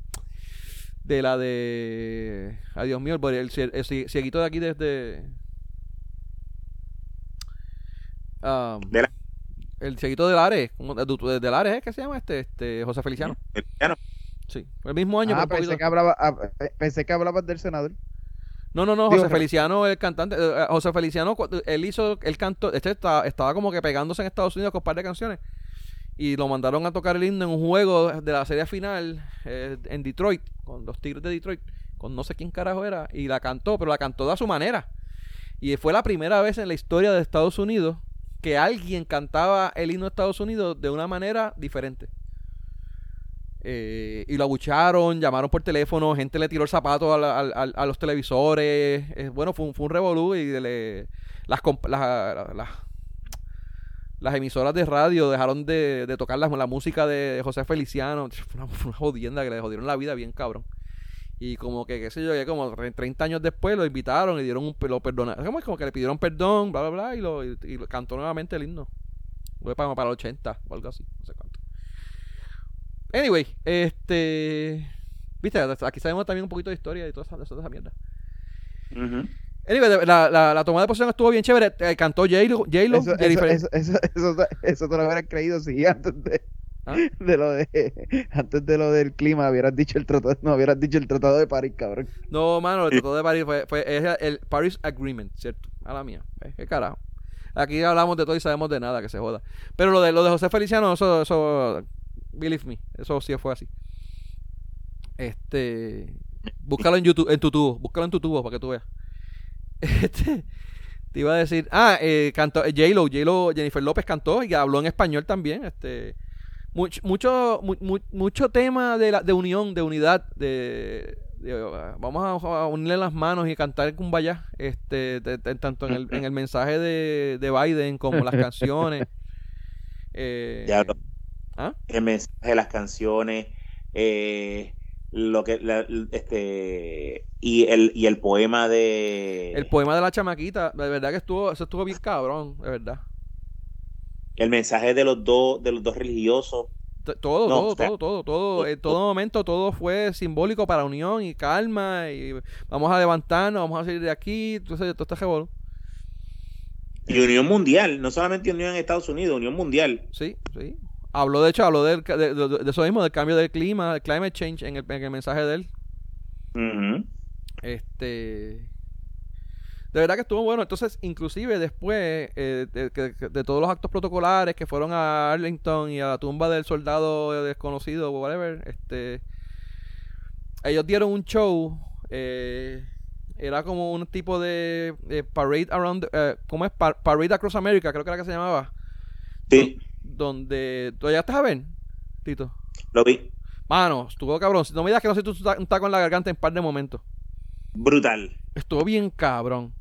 De la de. Adiós mío, el, el, el, cieguito de aquí desde. Um, de la... El cieguito de Lares. De, de Lares, ¿es que se llama este? este José Feliciano. Feliciano. Sí, el mismo año. Ah, pensé, que hablaba, ah, pensé que hablabas del senador. No, no, no, José Feliciano, el cantante, eh, eh, José Feliciano, él hizo el canto, este estaba, estaba como que pegándose en Estados Unidos con un par de canciones y lo mandaron a tocar el himno en un juego de la serie final eh, en Detroit, con los Tigres de Detroit, con no sé quién carajo era, y la cantó, pero la cantó de a su manera. Y fue la primera vez en la historia de Estados Unidos que alguien cantaba el himno de Estados Unidos de una manera diferente. Eh, y lo abucharon, llamaron por teléfono, gente le tiró el zapato a, los televisores. Eh, bueno, fue un, revolú y las, emisoras de radio dejaron de, tocar la, música de José Feliciano. Fue una, jodienda que le jodieron la vida bien cabrón. Y como que, qué sé yo, que como 30 años después lo invitaron y dieron un lo perdonaron. Como, como que le pidieron perdón, bla, bla, bla, y, cantó nuevamente el himno. Fue para, para el 80 o algo así, no sé cuánto. Anyway, este. Viste, aquí sabemos también un poquito de historia y toda esa, toda esa mierda. Anyway, la, la, la, toma de posición estuvo bien chévere. Eh, cantó J-Lo. Eso, eso, eso, eso, eso, eso, te lo hubieras creído si antes de, ¿Ah? de lo de antes de lo del clima hubieras dicho el tratado no hubieras dicho el tratado de París cabrón no mano el tratado de París fue, fue es el Paris Agreement cierto a la mía eh, qué carajo aquí hablamos de todo y sabemos de nada que se joda pero lo de lo de José Feliciano eso eso believe me eso sí fue así. Este búscalo en YouTube en tu tubo búscalo en tu tubo para que tú veas. <laughs> Este te iba a decir ah eh, cantó eh, J-Lo J-Lo Jennifer López cantó y habló en español también este mucho, mucho, mucho tema de, la, de unión, de unidad, de, vamos a, unirle las manos y cantar el Kumbaya, este, tanto en el, en el mensaje de, de Biden como las <laughs> canciones. Eh, ¿ah? El mensaje de las canciones, eh, lo que este y el y el poema de el poema de la chamaquita de verdad que estuvo eso estuvo bien cabrón de verdad el mensaje de los dos, de los dos religiosos. Todo, todo, todo, todo, todo, en todo momento todo fue simbólico para unión y calma y vamos a levantarnos, vamos a salir de aquí, entonces todo está Y unión mundial, no solamente unión en Estados Unidos, unión mundial. Sí, sí. Habló, de hecho, habló de, eso mismo, del cambio del clima, del climate change en el, en el mensaje de él. Este de verdad que estuvo bueno. Entonces, inclusive después eh, de, todos los actos protocolares que fueron a Arlington y a la tumba del soldado desconocido whatever, este, ellos dieron un show. Eh, era como un tipo de, parade around, eh, ¿cómo es? parade across America, creo que era que se llamaba. Sí. Donde, ¿tú estás a ver, Tito? Lo vi. Mano, estuvo cabrón. No me digas que no sé tú un taco en la garganta en par de momentos. Brutal. Estuvo bien cabrón.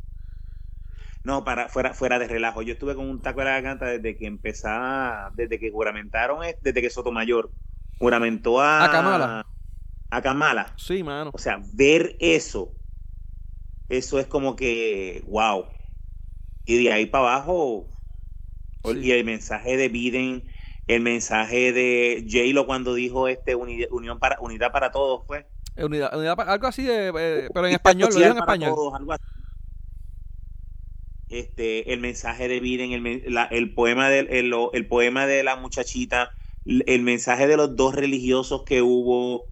No, para, fuera, fuera de relajo. Yo estuve con un taco de la garganta desde que empezaba, desde que juramentaron, desde que Sotomayor juramentó a, a Kamala. A Kamala. Sí, mano. O sea, ver eso, eso es como que, wow. Y de ahí para abajo, y el mensaje de Biden, el mensaje de J-Lo cuando dijo este unión para, unidad para todos, fue. Pues. Unidad, unidad algo así, de, eh, pero en español, lo en español. algo así este, el mensaje de Biden, el, el poema del, el, poema de la muchachita, el mensaje de los dos religiosos que hubo,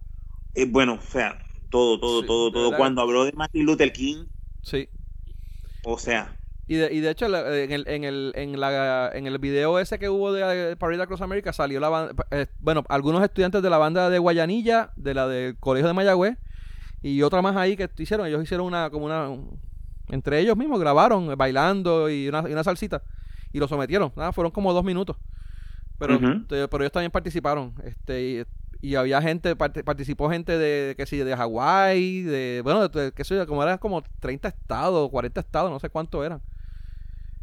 eh, bueno, o sea, todo, todo, todo, todo. Cuando habló de Martin Luther King, sí. O sea. Y de, y de hecho, en el, en, el, en, la, en el video ese que hubo de Parade Across America salió la banda, eh, bueno, algunos estudiantes de la banda de Guayanilla, de la del Colegio de Mayagüez, y otra más ahí que hicieron, ellos hicieron una, como una, entre ellos mismos grabaron bailando y una, y una salsita y lo sometieron. Nada, fueron como dos minutos. Pero, pero ellos también participaron. Este, y, había gente, participó gente de, que sí, de Hawái, de, bueno, de, que sé como eran como 30 estados, 40 estados, no sé cuántos eran.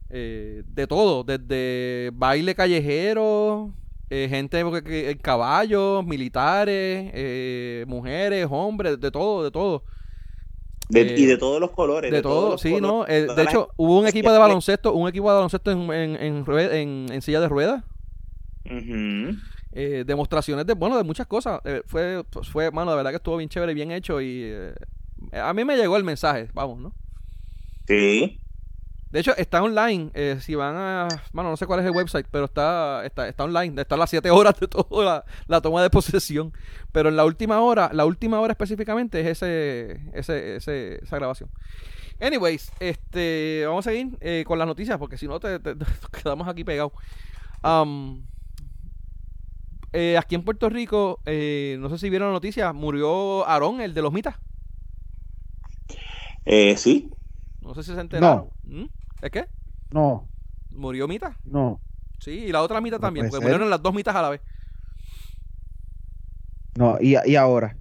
Eh, de todo, desde baile callejero, eh, gente en caballos, militares, eh, mujeres, hombres, de todo, de todo y de todos los colores. De, todo, sí, ¿no? De hecho, hubo un equipo de baloncesto, un equipo de baloncesto en, en, en, silla de ruedas. Eh, demostraciones de, bueno, de muchas cosas. fue, pues, fue, mano, de verdad que estuvo bien chévere, bien hecho y a mí me llegó el mensaje, vamos, ¿no? Sí. De hecho, está online. Eh, si van a. Bueno, no sé cuál es el website, pero está, está, está online. Está las 7 horas de toda la, toma de posesión. Pero en la última hora, la última hora específicamente es ese, ese, ese esa grabación. Anyways, este, vamos a seguir eh, con las noticias porque si no te, <laughs> quedamos aquí pegados. Um, eh, aquí en Puerto Rico, no sé si vieron la noticia, murió Aarón, el de los mitas. Sí. No sé si se enteraron. ¿Mm? ¿Es qué? No. ¿Murió Mita? No. Sí, y la otra Mita también, porque murieron las dos mitas a la vez. No, y, y ahora.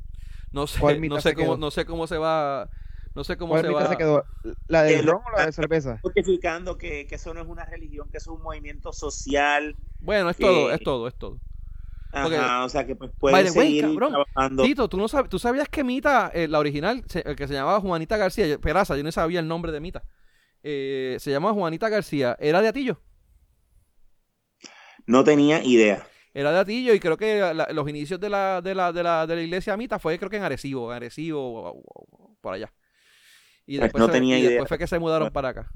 No sé, no sé cómo, no sé cómo se va. No sé cómo se va. Se quedó? ¿La de ron o la de cerveza? Justificando que, que, eso no es una religión, que eso es un movimiento social. Bueno, es todo, es todo, es todo. Ajá, o sea que pues puede seguir trabajando. Tito, ¿tú, no ¿tú sabías que Mita, eh, la original, el que se llamaba Juanita García, Peraza, yo no sabía el nombre de Mita, eh, se llama Juanita García, ¿era de Atillo? No tenía idea. Era de Atillo y creo que los inicios de la, de, la, de, la, de la iglesia Mita fue creo que en Arecibo, en Arecibo, por allá. Y pues después, no tenía idea. después fue que se mudaron para acá.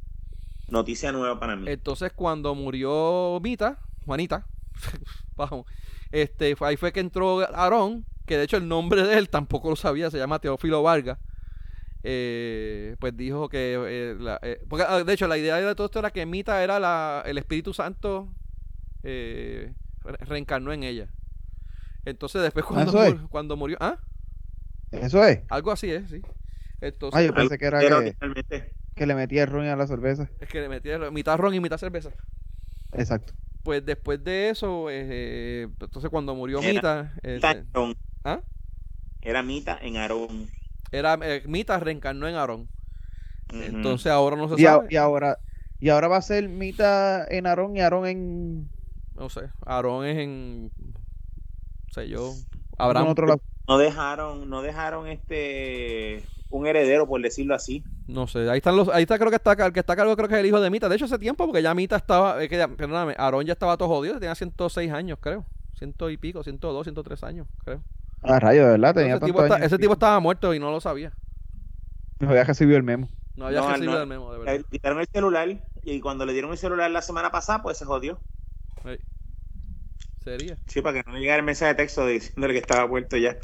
Noticia nueva para mí. Entonces cuando murió Mita, Juanita, <laughs> vamos, este, ahí fue que entró Aarón, que de hecho el nombre de él tampoco lo sabía, se llama Teófilo Vargas. Eh, pues dijo que eh, eh, porque, ah, de hecho la idea de todo esto era que Mita era la, el Espíritu Santo reencarnó en ella. Entonces después cuando, murió, cuando murió ¿ah? eso es. Algo así es sí. Entonces, ah, yo pensé que era que, que, le metía ron a la cerveza. Es que le metía mitad ron y mitad cerveza. Exacto pues después de eso, eh, entonces cuando murió Mita. Este, ¿ah? Era Mita en Aarón. Era eh, Mita reencarnó en Aarón. Entonces ahora no se sabe. y ahora, y ahora va a ser Mita en Aarón y Aarón en. No sé, Aarón es en. No sé yo. Abraham. Otro No dejaron, no dejaron este un heredero, por decirlo así. No sé, ahí están los, ahí está creo que está, el que está cargo creo que es el hijo de Mita. De hecho, hace tiempo, porque ya Mita estaba, que perdóname, Aarón ya estaba todo jodido, tenía 106 años, creo. Ciento y pico, 102, 103 años, creo. Ah, rayo, de verdad, tenía ese, tipo, ese tipo estaba muerto y no lo sabía. No había recibido el memo. No había recibido el memo, de verdad. Le quitaron el celular y cuando le dieron el celular la semana pasada, pues se jodió. Sería. Sí, para que no le llegara el mensaje de texto diciéndole que estaba muerto ya.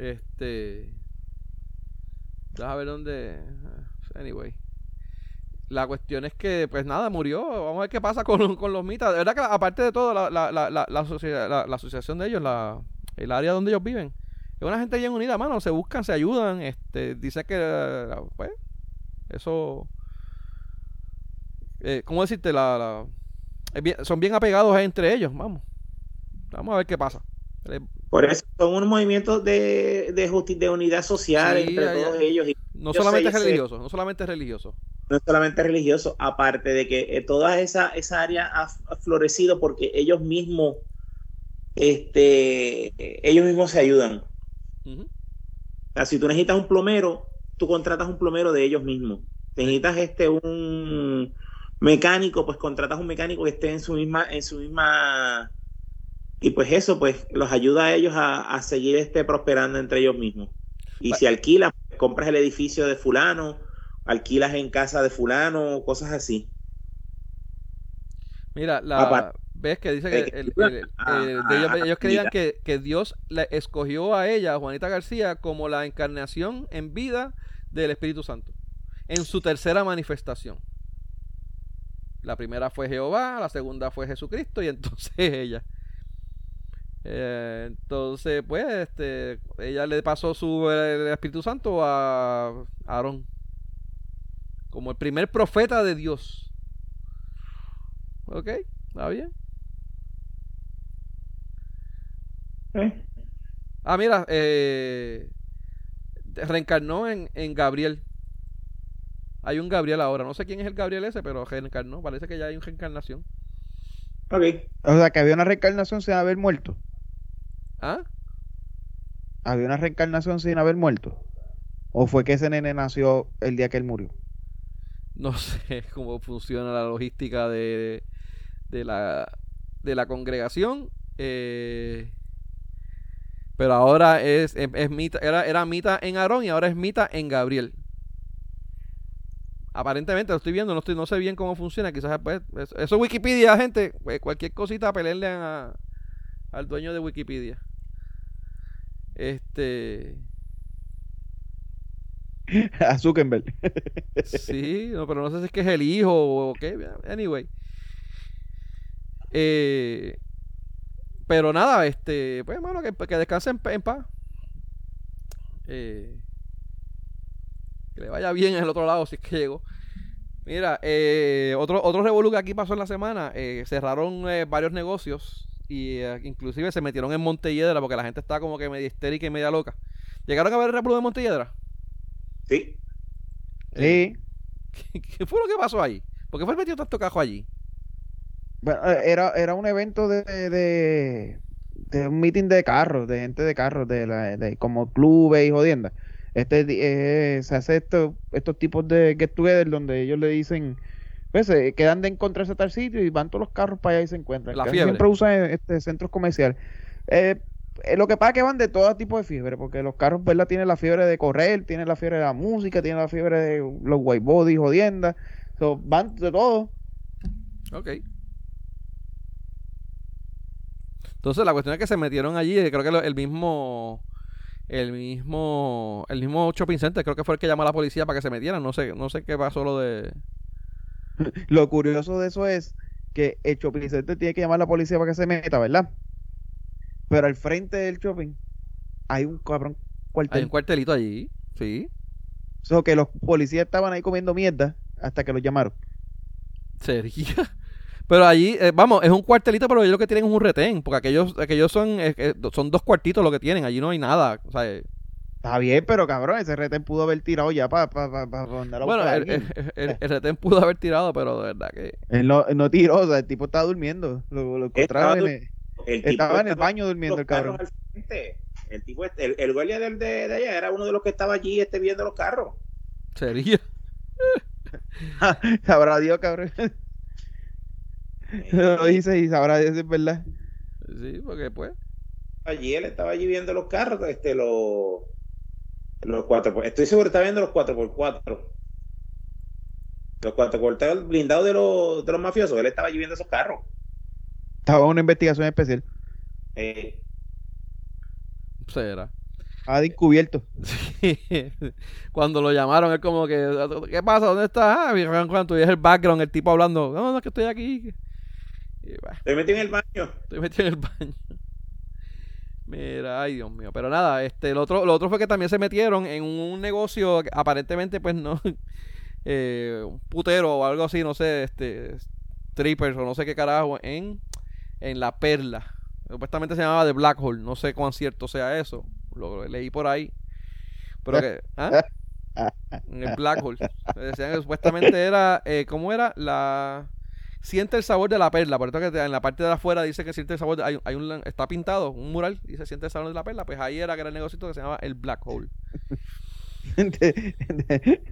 Este. A ver dónde. Anyway. La cuestión es que, pues nada, murió. Vamos a ver qué pasa con, con los mitas. De verdad que, aparte de todo, la, la, la, la, la asociación de ellos, la, el área donde ellos viven, es una gente bien unida, mano. Se buscan, se ayudan. este Dice que, pues, eso. Eh, ¿Cómo decirte? La, son bien apegados entre ellos. Vamos. Vamos a ver qué pasa. Por eso son unos movimientos de, de, de unidad social entre todos ellos. no solamente religioso, no solamente religioso. No es solamente religioso, aparte de que eh, toda esa, esa área ha, florecido porque ellos mismos, este, ellos mismos se ayudan. si tú necesitas un plomero, tú contratas un plomero de ellos mismos. necesitas este un mecánico, pues contratas un mecánico que esté en su misma, en su misma y pues eso pues los ayuda a ellos a, seguir este prosperando entre ellos mismos. Y si alquilas, compras el edificio de fulano, alquilas en casa de fulano, cosas así. Mira, la, ves que dice que ellos, creían que, que, Dios le escogió a ella, Juanita García, como la encarnación en vida del Espíritu Santo, en su tercera manifestación. La primera fue Jehová, la segunda fue Jesucristo y entonces <laughs> ella. Eh, entonces, pues, este, ella le pasó su el Espíritu Santo a Aarón como el primer profeta de Dios. Ok, está bien. ¿Eh? Ah, mira, eh, reencarnó en, en Gabriel. Hay un Gabriel ahora. No sé quién es el Gabriel ese, pero reencarnó. Parece que ya hay una reencarnación. Ok. O sea, que había una reencarnación sin haber muerto. ¿Ah? ¿Había una reencarnación sin haber muerto? ¿O fue que ese nene nació el día que él murió? No <laughs> sé cómo funciona la logística de, de, la, de la congregación. Eh, pero ahora es, es, Mita, era, era Mita en Aarón y ahora es Mita en Gabriel. Aparentemente lo estoy viendo, no estoy, no sé bien cómo funciona. Quizás pues, eso, es Wikipedia, gente. Pues, cualquier cosita pelearle a, al dueño de Wikipedia. Este. <laughs> A Zuckerberg. sí, no, pero no sé si es que es el hijo o qué. Anyway. Eh, pero nada, este, pues hermano, que, que descansen en, paz. Eh, que le vaya bien en el otro lado si es que llegó. Mira, eh, otro, otro revolú que aquí pasó en la semana, eh, cerraron varios negocios y eh, inclusive se metieron en Montelledra porque la gente estaba como que media histérica y media loca. ¿Llegaron a ver el revuelo de Montelledra? Sí. Eh, ¿qué, fue lo que pasó ahí? ¿Por qué fue metido tanto cajo allí? Eh, era, era un evento de, de, de un meeting de carros, de gente de carros, de, la, de como clubes y jodiendas. Este, eh, se hace esto, estos tipos de get together donde ellos le dicen, pues se quedan de encontrarse a tal sitio y van todos los carros para allá y se encuentran. La Siempre usan este, centros comerciales. Eh, eh, lo que pasa es que van de todo tipo de fiebre, porque los carros, ¿verdad? Tienen la fiebre de correr, tienen la fiebre de la música, tienen la fiebre de los white body, jodiendas. van de todo. Ok. Entonces la cuestión es que se metieron allí, creo que el mismo el mismo el mismo shopping center creo que fue el que llamó a la policía para que se metieran, no sé no sé qué pasó lo de <laughs> lo curioso de eso es que el shopping center tiene que llamar a la policía para que se meta, ¿verdad? Pero al frente del shopping hay un cabrón cuartel. Hay un cuartelito allí, sí. O que los policías estaban ahí comiendo mierda hasta que los llamaron. ¿Sería? <laughs> Pero allí, eh, vamos, es un cuartelito, pero ellos lo que tienen es un retén, porque aquellos, aquellos son, son dos cuartitos lo que tienen, allí no hay nada. O sea, eh. Está bien, pero cabrón, ese retén pudo haber tirado ya para pa, pa, pa, Bueno, el, retén pudo haber tirado, pero de verdad que. Él no, no tiró, o sea, el tipo estaba durmiendo. Lo, lo estaba, en el, estaba en el baño durmiendo el cabrón. El tipo, este, el, el guardia de, de, de, allá era uno de los que estaba allí este, viendo los carros. ¿Sería? <laughs> Sabrá Dios, cabrón. lo dice y sabrá Dios es verdad. Sí, porque pues. Allí él estaba allí viendo los carros, este, los. Los cuatro, estoy seguro que está viendo los 4x4. Los 4x4 blindados de los, de los mafiosos. Él estaba allí viendo esos carros. Estaba en una investigación especial. Eh. Será. Ha descubierto. Cuando lo llamaron, es como que, ¿qué pasa? ¿Dónde estás? Ah, cuando es el background, el tipo hablando, no, no, es que estoy aquí. Estoy metido en el baño. Estoy metido en el baño. Mira, ay Dios mío. Pero nada, este, lo otro, lo otro fue que también se metieron en un negocio aparentemente, pues no, <laughs> eh, un putero o algo así, no sé, este, strippers o no sé qué carajo, en, en La Perla. Supuestamente se llamaba The Black Hole, no sé cuán cierto sea eso. Lo leí por ahí. Pero que, <laughs> ¿ah? En el Black Hole. Decían que supuestamente era, eh, ¿cómo era? La siente el sabor de la perla. Por eso que en la parte de afuera dice que siente el sabor. De, hay, hay, un, está pintado un mural y se siente el sabor de la perla. Pues ahí era que era el negocio que se llamaba el Black Hole. <laughs>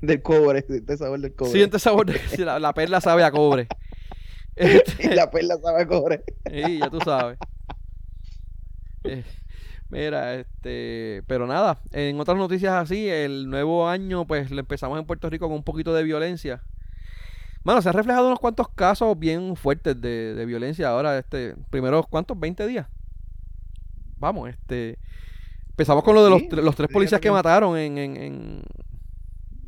del cobre, siente el sabor del cobre. Siente el sabor de la, perla sabe a cobre. <laughs> y la perla sabe a cobre. Sí, ya tú sabes. Eh, mira, este, pero nada, en otras noticias así, el nuevo año, pues le empezamos en Puerto Rico con un poquito de violencia. Bueno, se han reflejado unos cuantos casos bien fuertes de, violencia ahora, este, primero, ¿cuántos? 20 días. Vamos, este, empezamos con lo de los, los tres policías que mataron en, en,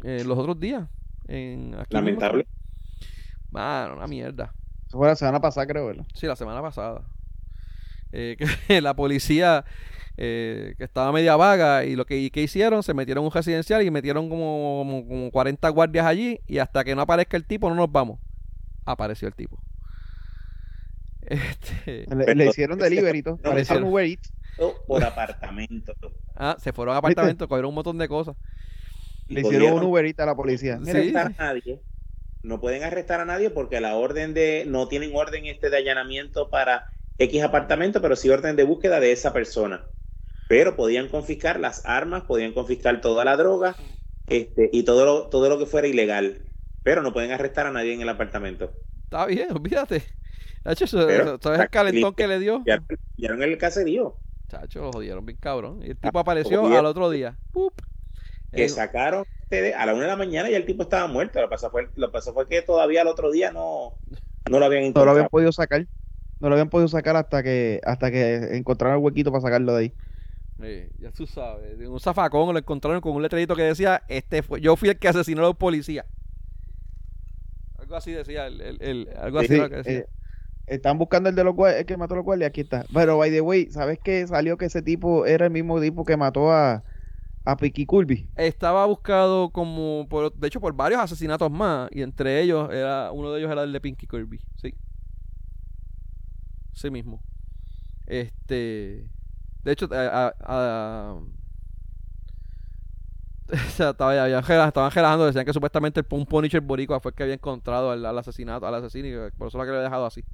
en, los otros días. En, Lamentable. Mano, una mierda. Eso fue la semana pasada, creo, ¿verdad? Sí, la semana pasada. Eh, <laughs> que la policía eh, que estaba media vaga y lo que, hicieron, se metieron en un residencial y metieron como, como, 40 guardias allí y hasta que no aparezca el tipo no nos vamos. Apareció el tipo. <laughs> Este... Le, hicieron delivery todo. Uber Por apartamento. <laughs> ah, se fueron a apartamento, cogieron un montón de cosas. Le hicieron un Uber a la policía. No a nadie. No pueden arrestar a nadie porque la orden de no tienen orden este de allanamiento para X apartamento, pero sí orden de búsqueda de esa persona pero podían confiscar las armas, podían confiscar toda la droga este, y todo lo, todo lo que fuera ilegal, pero no pueden arrestar a nadie en el apartamento. Está bien, olvídate. ¿sabes el calentón que le dio? Ya en el caserío. Chacho, lo jodieron bien cabrón. Y el tipo apareció al otro día. Que sacaron a la una de la mañana y el tipo estaba muerto. Lo que pasó fue, lo pasó fue que todavía al otro día no, no lo habían encontrado. No lo habían podido sacar. No lo habían podido sacar hasta que hasta que encontraron el huequito para sacarlo de ahí ya tú sabes. Un zafacón lo encontraron con un letrerito que decía, este fue, yo fui el que asesinó a los policías. Algo así decía, el, el, algo así que decía. Eh, están buscando el de los el que mató a los guardias, aquí está. Pero by the way, ¿sabes qué? Salió que ese tipo era el mismo tipo que mató a, a Piqui Kirby. Estaba buscado como por, de hecho por varios asesinatos más y entre ellos era uno de ellos era el de Pinky Kirby, sí. Sí mismo. Este de hecho, <laughs> o sea, estaba, ya, estaban relajando, decían que supuestamente el un Punisher boricua fue el que había encontrado al, asesinato, al asesino, y por eso lo que había dejado así.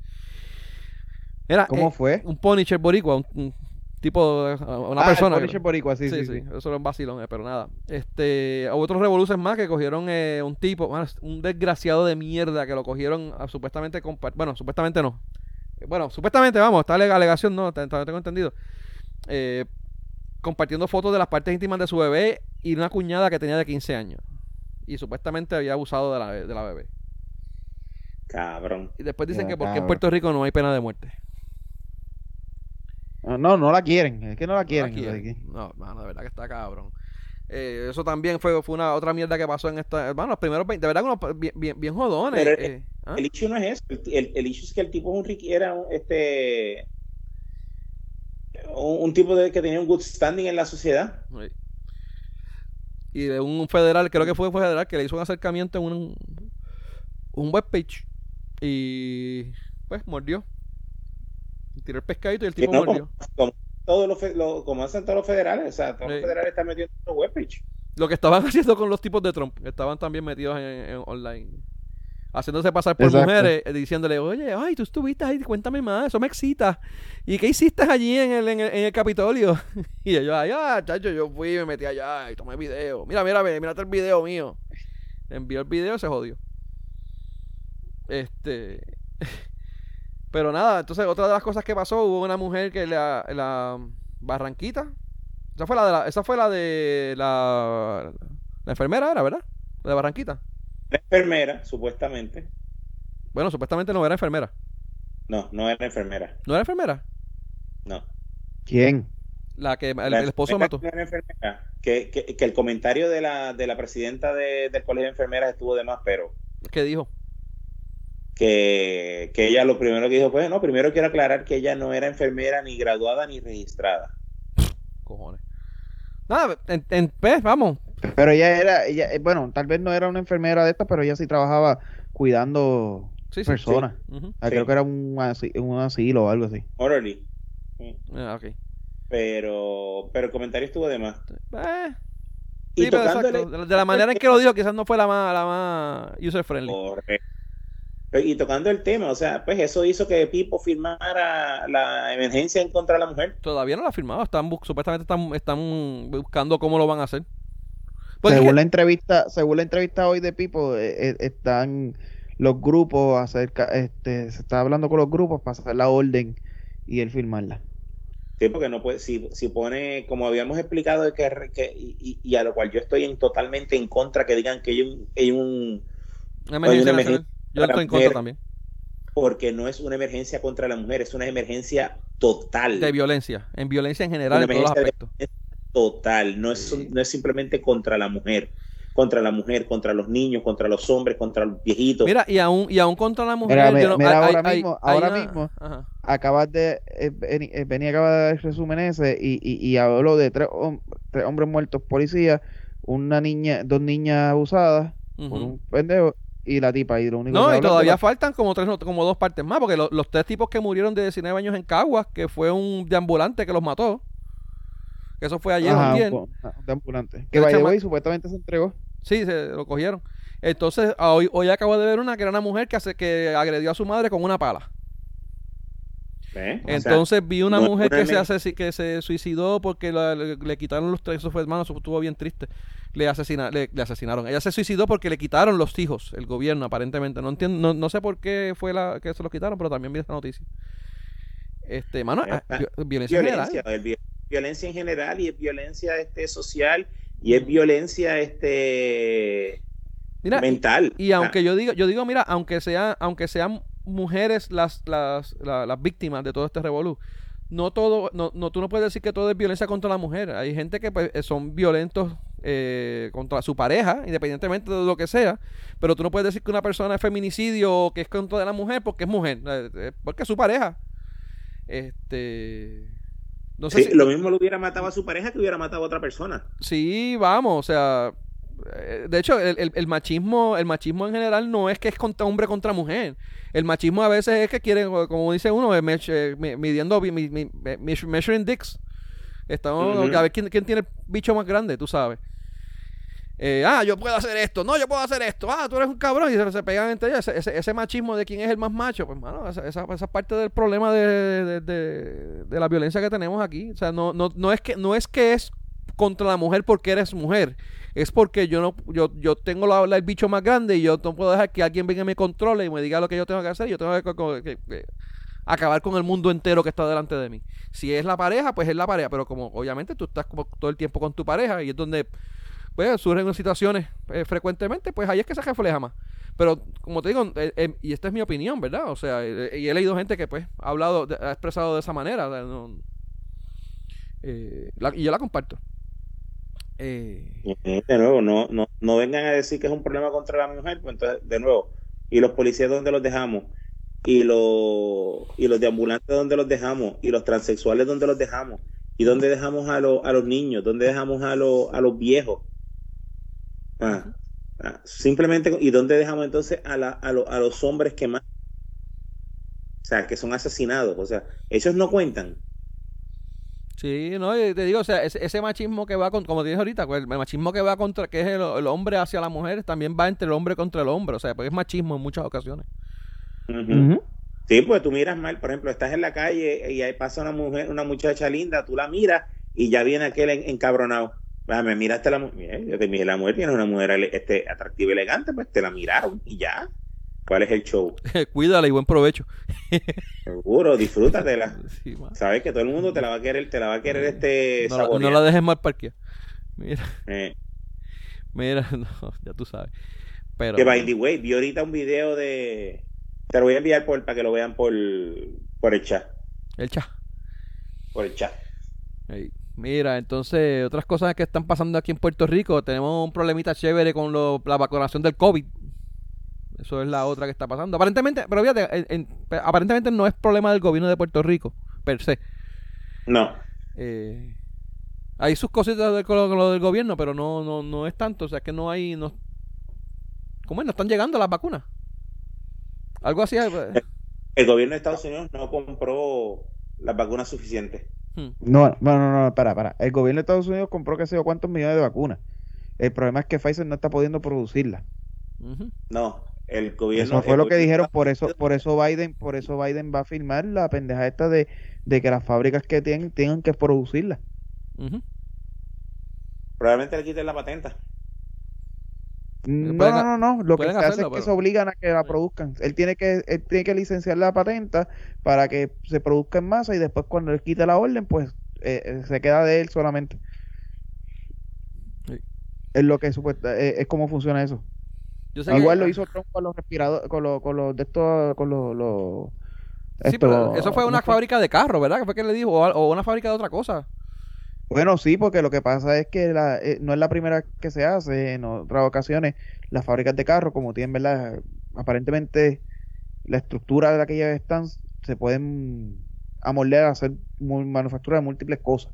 Era, ¿Cómo eh, fue? Un Punisher boricua, un, tipo, una ah, persona. Un Punisher boricua, sí, sí, sí, Eso era un vacilón, eh, pero nada. Este, hubo otros revoluciones más que cogieron eh, un tipo, un desgraciado de mierda que lo cogieron supuestamente, bueno, supuestamente no. Bueno, supuestamente, vamos, está la alegación, no, tengo entendido. Eh, compartiendo fotos de las partes íntimas de su bebé y una cuñada que tenía de 15 años. Y supuestamente había abusado de la, de la bebé. Cabrón. Y después dicen que porque en Puerto Rico no hay pena de muerte. No, no, la quieren. Es que no la quieren. No, mano, de verdad que está cabrón. Eh, eso también fue, fue una otra mierda que pasó en esta. Bueno, los primeros 20, de verdad, unos, bien, bien, bien jodones. Pero eh, ¿ah? el, issue no es eso. El, el, issue es que el tipo es un era un, este un, tipo de, que tenía un good standing en la sociedad. Y de un federal, creo que fue federal, que le hizo un acercamiento en un, un webpage. Y pues mordió. Tiró el pescadito y el tipo mordió. Como, todos los, como hacen todos los federales, o sea, todos los federales están metidos en un webpage. Lo que estaban <laughs> haciendo con los tipos de Trump, estaban también metidos en online haciéndose pasar por mujeres, eh, diciéndole, oye, ay, tú estuviste ahí, cuéntame más, eso me excita. ¿Y qué hiciste allí en el, en el, Capitolio? <laughs> y yo, ay, ah, chacho, yo fui, me metí allá y tomé video. Mira, mira, mírate el video mío. Envió el video y se jodió. Este. <laughs> Pero nada, entonces otra de las cosas que pasó, hubo una mujer que la, la Barranquita. Esa fue la de la, esa fue la de la, la enfermera, era, ¿verdad? La de Barranquita enfermera, supuestamente. Bueno, supuestamente no era enfermera. No, no era enfermera. ¿No era enfermera? No. ¿Quién? La que el, esposo mató. Que, que, el comentario de la, de la presidenta del colegio de enfermeras estuvo de más, pero. ¿Qué dijo? Que, que ella lo primero que dijo fue: No, primero quiero aclarar que ella no era enfermera ni graduada ni registrada. Cojones. Nada, en, pues, vamos, pero ella era, ella, eh, bueno, tal vez no era una enfermera de estas, pero ella sí trabajaba cuidando personas. Ah, creo que era un, un asilo o algo así. Orally. Ah, pero, pero el comentario estuvo de más. Eh. Y de la manera en que lo dijo, quizás no fue la más, la más user friendly. Y tocando el tema, o sea, pues eso hizo que Pipo firmara la emergencia en contra de la mujer. Todavía no la ha firmado, están supuestamente están, están buscando cómo lo van a hacer según la entrevista, según la entrevista hoy de Pipo, eh, eh, están los grupos acerca, este, se está hablando con los grupos para hacer la orden y él firmarla. Sí, porque no puede, si, si pone, como habíamos explicado, que, que y, a lo cual yo estoy en, totalmente en contra que digan que hay un, hay un una emergencia, yo estoy en contra también. Porque no es una emergencia contra la mujer, es una emergencia total. De violencia, en violencia en general, en todos los aspectos total, no es, no es simplemente contra la mujer, contra la mujer, contra los niños, contra los hombres, contra los viejitos. Mira, y aún, y aún contra la mujer. ahora mismo, ahora mismo acabas de, eh, eh, venía acaba de dar resumen ese y, y, y habló de tres, hombres muertos policías, una niña, dos niñas abusadas por un pendejo y la tipa y lo único no y todavía faltan como tres como dos partes más porque los tres tipos que murieron de 19 años en Caguas que fue un deambulante que los mató que eso fue ayer o ayer. De ambulante. Que vaya y supuestamente se entregó. Sí, se lo cogieron. Entonces, hoy, hoy acabo de ver una que era una mujer que, hace, que agredió a su madre con una pala. Entonces vi una mujer que se, hace, que se suicidó porque le, quitaron los tres, eso fue hermano, eso estuvo bien triste. Le, asesina, le, asesinaron. Ella se suicidó porque le quitaron los hijos, el gobierno aparentemente. No entiendo, no, sé por qué fue la que se los quitaron, pero también vi esta noticia. Este, mano, ah, violencia, violencia general violencia en general y es violencia este, social y es violencia este mental. Y, aunque yo digo, yo digo, mira, aunque sea, aunque sean mujeres las, las, las, víctimas de todo este revolú, no todo, no, no, tú no puedes decir que todo es violencia contra la mujer. Hay gente que pues, son violentos eh, contra su pareja, independientemente de lo que sea, pero tú no puedes decir que una persona es feminicidio o que es contra la mujer porque es mujer, eh, eh, porque es su pareja. Este sí, lo mismo lo hubiera matado a su pareja que hubiera matado a otra persona. Sí, vamos, o sea, eh, de hecho, el, machismo, el machismo en general no es que es contra hombre contra mujer. El machismo a veces es que quieren, como dice uno, eh, midiendo, measuring dicks. Estamos a ver quién, quién, tiene el bicho más grande, tú sabes. Eh, ah, yo puedo hacer esto, no, yo puedo hacer esto, ah, tú eres un cabrón, y se, pegan entre ellos. Ese, machismo de quién es el más macho, pues, mano, esa, esa, esa parte del problema de, de, de, la violencia que tenemos aquí. O sea, no, no, no, es que, no es que es contra la mujer porque eres mujer, es porque yo no yo, yo tengo la, el bicho más grande y yo no puedo dejar que alguien venga y me controle y me diga lo que yo tengo que hacer, yo tengo que, acabar con el mundo entero que está delante de mí. Si es la pareja, pues es la pareja, pero como obviamente tú estás como todo el tiempo con tu pareja y es donde pues surgen situaciones eh, frecuentemente, pues ahí es que se refleja más. Pero como te digo, eh, eh, y esta es mi opinión, ¿verdad? O sea, y he leído gente que pues ha hablado, ha expresado de esa manera. y yo la comparto. de nuevo, no, no, no vengan a decir que es un problema contra la mujer, pues entonces, de nuevo, ¿y los policías dónde los dejamos? ¿Y los, y los deambulantes dónde los dejamos? ¿Y los transexuales dónde los dejamos? ¿Y dónde dejamos a, los a los niños? ¿Dónde dejamos a, los a los viejos? Ah, ah, simplemente, ¿y dónde dejamos entonces a, la, a, a, los hombres que más, o sea, que son asesinados? O sea, ellos no cuentan. Sí, no, te digo, o sea, ese, machismo que va con, como te dije ahorita, pues, el machismo que va contra, que es el, hombre hacia la mujer, también va entre el hombre contra el hombre, o sea, pues es machismo en muchas ocasiones. Sí, pues tú miras mal, por ejemplo, estás en la calle y ahí pasa una mujer, una muchacha linda, tú la miras y ya viene aquel encabronado. Me miraste la mujer, yo te la mujer, tiene una mujer este, atractiva y elegante, pues te la miraron y ya. ¿Cuál es el show? <laughs> Cuídala y buen provecho. <laughs> Seguro, disfrútatela. <laughs> Sabes que todo el mundo te la va a querer, te la va a querer este no, no la dejes mal parquear. Mira. Eh. Mira, no, ya tú sabes. Pero, que by the way, vi ahorita un video de. Te lo voy a enviar por, para que lo vean por, por el chat. El chat. Por el chat. Mira, entonces, otras cosas que están pasando aquí en Puerto Rico, tenemos un problemita chévere con la vacunación del COVID. Eso es la otra que está pasando. Aparentemente, pero fíjate, aparentemente no es problema del gobierno de Puerto Rico, per se. No. Eh, hay sus cositas de, con, lo, del gobierno, pero no, no, no es tanto. O sea, que no hay. No, ¿Cómo es? No están llegando las vacunas. Algo así. Eh. El gobierno de Estados Unidos no compró las vacunas suficientes. Hmm. No, no, no, no, para, para. El gobierno de Estados Unidos compró que sé yo cuántos millones de vacunas. El problema es que Pfizer no está pudiendo producirlas. No, el gobierno. Eso fue lo que dijeron, por eso, por eso Biden, por eso Biden va a firmar la pendeja esta de, que las fábricas que tienen tengan que producirlas. Probablemente le quiten la patenta. No, no, no, no. Lo que se hace es que se obligan a que la produzcan. Él tiene que, él tiene que licenciar la patenta para que se produzca en masa y después cuando él quite la orden, pues eh, eh, se queda de él solamente. Es lo que supuesta, eh, es, como funciona eso. Igual lo hizo Trump con los respiradores, con los, con los de estos, con los, sí, pero eso fue una fábrica de carro, ¿verdad? ¿Qué fue que le dijo? O, una fábrica de otra cosa. Bueno, sí, porque lo que pasa es que la, eh, no es la primera que se hace. En otras ocasiones, las fábricas de carros, como tienen, ¿verdad? Aparentemente, la estructura de la que ellas están, se pueden amoldear a hacer manufactura de múltiples cosas.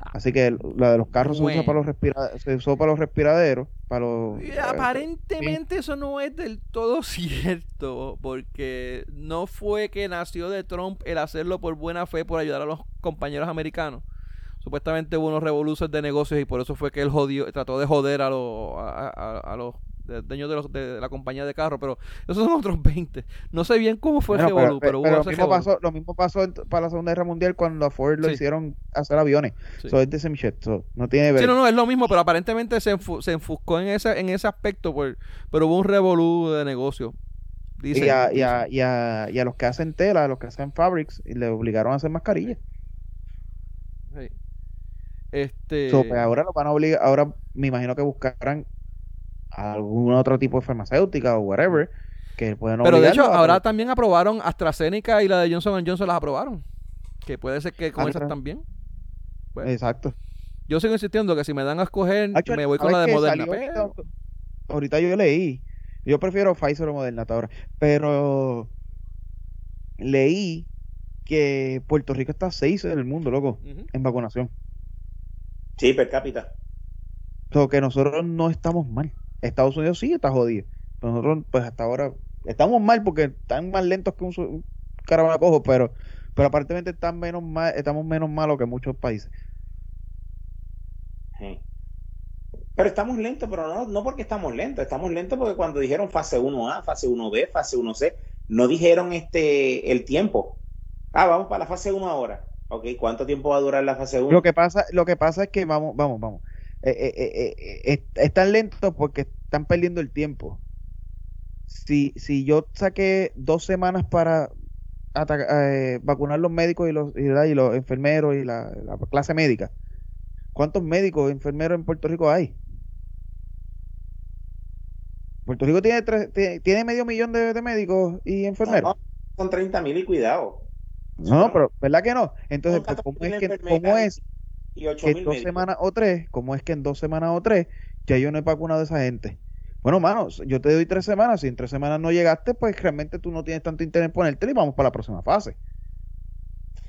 Así que la de los carros se, usa para los se usó para los respiraderos. Para los, eh, aparentemente eso no es del todo <laughs> cierto, porque no fue que nació de Trump el hacerlo por buena fe, por ayudar a los compañeros americanos supuestamente hubo unos revoluciones de negocios y por eso fue que él jodió, trató de joder a, los a, los dueños de, la compañía de carros, pero esos son otros <laughs> 20. No sé bien cómo fue ese pero, pero, hubo lo, mismo pasó, lo mismo pasó para la Segunda Guerra Mundial cuando a Ford lo hicieron hacer aviones. Eso es de no tiene Sí, no, no, es lo mismo, pero aparentemente se, se enfuscó en ese, en ese aspecto, por, pero hubo un revolú de negocio. y, a, y, a, y, a, y a los que hacen tela, a los que hacen fabrics, y le obligaron a hacer mascarillas. Sí. Este... pues ahora lo van a obligar, ahora me imagino que buscarán algún otro tipo de farmacéutica o whatever que pueden Pero de hecho, ahora también aprobaron AstraZeneca y la de Johnson Johnson las aprobaron. Que puede ser que con esas también. Exacto. Yo sigo insistiendo que si me dan a escoger, me voy con la de Moderna. Ahorita yo leí. Yo prefiero Pfizer o Moderna ahora. Pero leí que Puerto Rico está seis en el mundo, loco, en vacunación. Sí, per cápita. So que nosotros no estamos mal. Estados Unidos sí está jodido. nosotros, pues hasta ahora, estamos mal porque están más lentos que un, un caravana cojo, pero, pero aparentemente están menos mal, estamos menos malos que muchos países. Pero estamos lentos, pero no, no porque estamos lentos, estamos lentos porque cuando dijeron fase 1A, fase 1B, fase 1C, no dijeron este el tiempo. Ah, vamos para la fase 1 ahora. Ok, ¿cuánto tiempo va a durar la fase 1? Lo que pasa, lo que pasa es que vamos, vamos, vamos. Eh, eh, eh, están lentos porque están perdiendo el tiempo. Si, si yo saqué dos semanas para vacunar los médicos y los, y, los enfermeros y la, clase médica, ¿cuántos médicos y enfermeros en Puerto Rico hay? Puerto Rico tiene, tiene, medio millón de, médicos y enfermeros. son 30 mil y cuidado. No, pero ¿verdad que no? Entonces, pues, ¿cómo es que, cómo es que en dos semanas o tres, cómo es que en dos semanas o tres ya yo no he vacunado a esa gente? Bueno, manos, yo te doy tres semanas, si en tres semanas no llegaste, pues realmente tú no tienes tanto interés en ponerte y vamos para la próxima fase.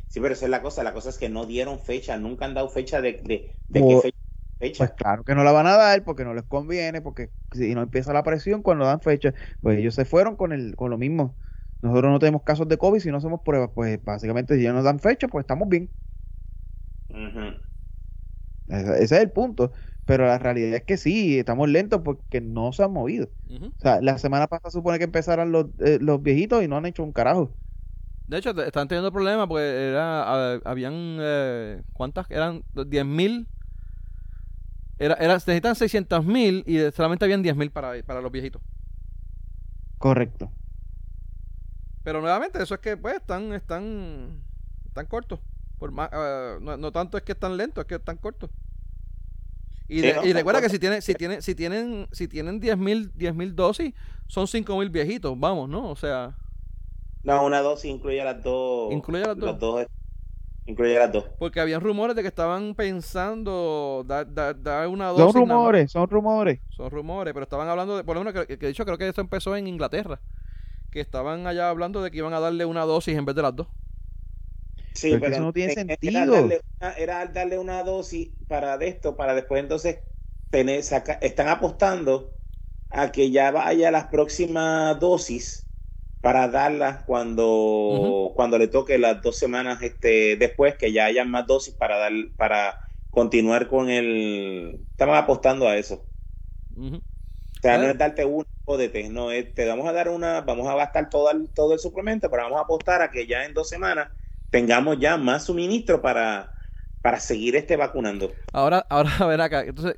Sí, pero esa es la cosa, la cosa es que no dieron fecha, nunca han dado fecha de, de, qué fecha. Pues claro que no la van a dar porque no les conviene, porque si no empieza la presión cuando dan fecha, pues ellos se fueron con el con lo mismo. Nosotros no tenemos casos de COVID si no hacemos pruebas. Pues básicamente si ya nos dan fecha, pues estamos bien. ese, es el punto. Pero la realidad es que sí, estamos lentos porque no se han movido. O sea, la semana pasada supone que empezaran los, eh, los viejitos y no han hecho un carajo. De hecho, están teniendo problemas porque era, habían, eh, ¿cuántas? Eran 10.000. Era, era, necesitan 600 mil y solamente habían 10.000 para, para los viejitos. Correcto. Pero nuevamente, eso es que pues están, están, están cortos. Por más, ah, no, tanto es que están lentos, es que están cortos. Y, recuerda que si tienen, si tienen, si tienen, si tienen 10.000 mil dosis, son 5.000 viejitos, vamos, ¿no? O sea. No, una dosis incluye las dos. Incluye las dos. incluye las dos. Porque habían rumores de que estaban pensando dar, dar, una dosis. Son rumores, son rumores. Son rumores, pero estaban hablando de, por lo menos que, que, de hecho creo que eso empezó en Inglaterra que estaban allá hablando de que iban a darle una dosis en vez de las dos. Sí, pero, eso no tiene sentido. Era darle, una, dosis para de esto, para después entonces tener, están apostando a que ya vaya las próximas dosis para darlas cuando, cuando le toque las dos semanas este, después, que ya haya más dosis para dar, para continuar con el. Estaban apostando a eso. O sea, no es darte una jódete, no, te vamos a dar una, vamos a gastar todo el, todo el suplemento, pero vamos a apostar a que ya en dos semanas tengamos ya más suministro para, para seguir este vacunando. Ahora, ahora <laughs> a ver acá, entonces,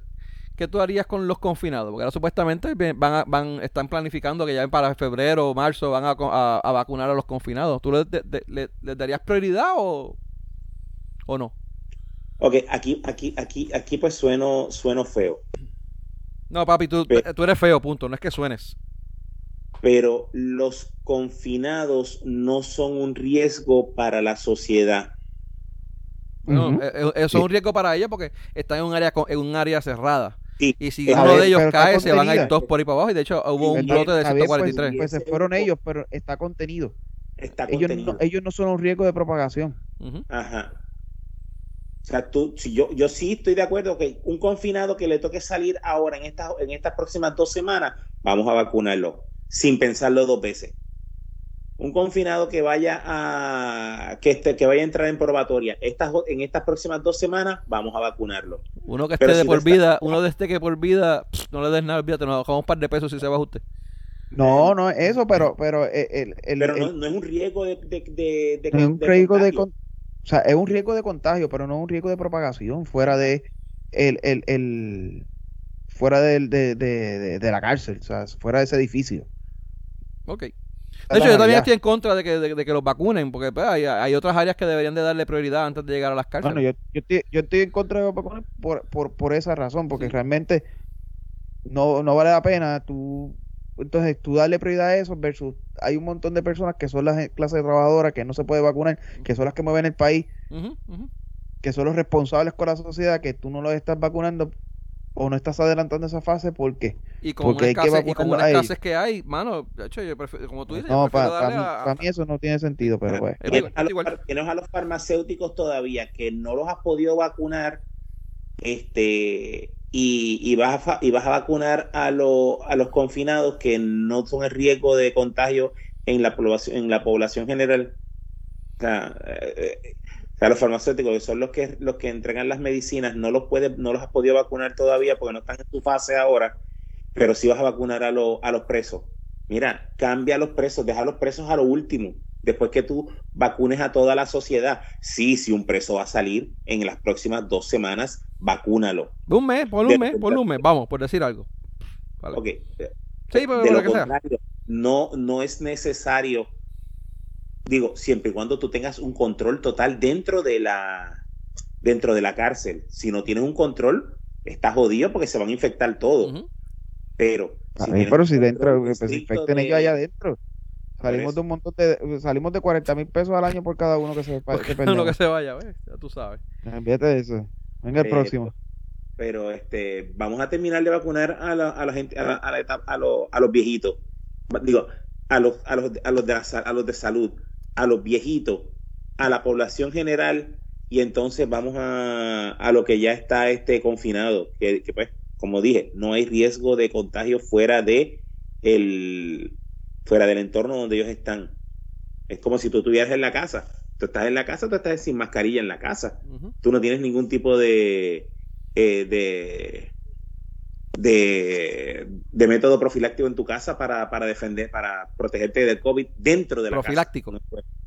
¿qué tú harías con los confinados? Porque ahora supuestamente van, van están planificando que ya para febrero o marzo van a, vacunar a los confinados. ¿Tú les, darías prioridad o, o no? Ok, aquí, aquí, aquí, aquí pues sueno, sueno feo. No, papi, tú, tú eres feo, punto. No es que suenes. Pero los confinados no son un riesgo para la sociedad. No, eso es un riesgo para ellos porque están en un área en un área cerrada. y si uno de ellos cae, se van a ir dos por ahí para abajo. Y de hecho, hubo un brote de 143. Pues, pues, se fueron ellos, pero está contenido. Está ellos, contenido. No, ellos no son un riesgo de propagación. Ajá. O sea, tú, si yo, yo sí estoy de acuerdo que un confinado que le toque salir ahora en estas, en estas próximas dos semanas, vamos a vacunarlo, sin pensarlo dos veces. Un confinado que vaya a que este, que vaya a entrar en probatoria estas, en estas próximas dos semanas, vamos a vacunarlo. Uno que esté de por vida, uno de este que por vida, no le des nada, olvídate, nos bajamos un par de pesos si se va usted. No, no, eso, pero, pero el, pero no, es un riesgo de, de, es un riesgo de, o sea, es un riesgo de contagio, pero no es un riesgo de propagación fuera de el, el, el fuera de, de, de, la cárcel, o sea, fuera de ese edificio. Ok. De hecho, yo también estoy en contra de que, de, que los vacunen, porque pues, hay, hay, otras áreas que deberían de darle prioridad antes de llegar a las cárceles. Bueno, yo, yo, estoy, yo estoy en contra de los vacunen por, por, por esa razón, porque realmente no, no vale la pena tú entonces, tú darle prioridad a eso versus hay un montón de personas que son las clases trabajadoras que no se puede vacunar, que son las que mueven el país, que son los responsables con la sociedad, que tú no los estás vacunando o no estás adelantando esa fase, ¿por qué? Y con Porque hay que como las clases que hay, mano, de hecho, yo prefiero, como tú dices, no, para, mí, eso no tiene sentido, pero pues. Tienes a, los, a los farmacéuticos todavía que no los has podido vacunar, este y, vas, a, y vas a vacunar a, a los confinados que no son el riesgo de contagio en la población, en la población general. O sea, eh, sea, los farmacéuticos, que son los que, los que entregan las medicinas, no los, puede, no los has podido vacunar todavía porque no están en tu fase ahora, pero sí vas a vacunar a, a los presos. Mira, cambia a los presos, deja a los presos a lo último, después que tú vacunes a toda la sociedad. Sí, si un preso va a salir en las próximas dos semanas, vacúnalo. Un mes, por un mes, por un mes, vamos, por decir algo. Ok. Sí, pero de lo, contrario, no, no es necesario digo, siempre y cuando tú tengas un control total dentro de la dentro de la cárcel. Si no tienes un control, estás jodido porque se van a infectar todos. Pero si pero si dentro pues, se infecten ellos allá adentro. Salimos de un montón de salimos de 40 mil pesos al año por cada uno que se <laughs> que que se vaya, ya tú sabes. Envíate de eso. Venga el próximo. Pero este, vamos a terminar de vacunar a la, a la gente, a, la, a, la, a, los, a los viejitos. Digo, a los, a los, a los de, a los de salud a los viejitos, a la población general, y entonces vamos a, a lo que ya está este confinado, que, pues, como dije, no hay riesgo de contagio fuera de el fuera del entorno donde ellos están. Es como si tú estuvieras en la casa. Tú estás en la casa, tú estás sin mascarilla en la casa. Tú no tienes ningún tipo de, eh, de, de, de, método profiláctico en tu casa para, para, defender, para protegerte del COVID dentro de la profiláctico. casa. Profiláctico.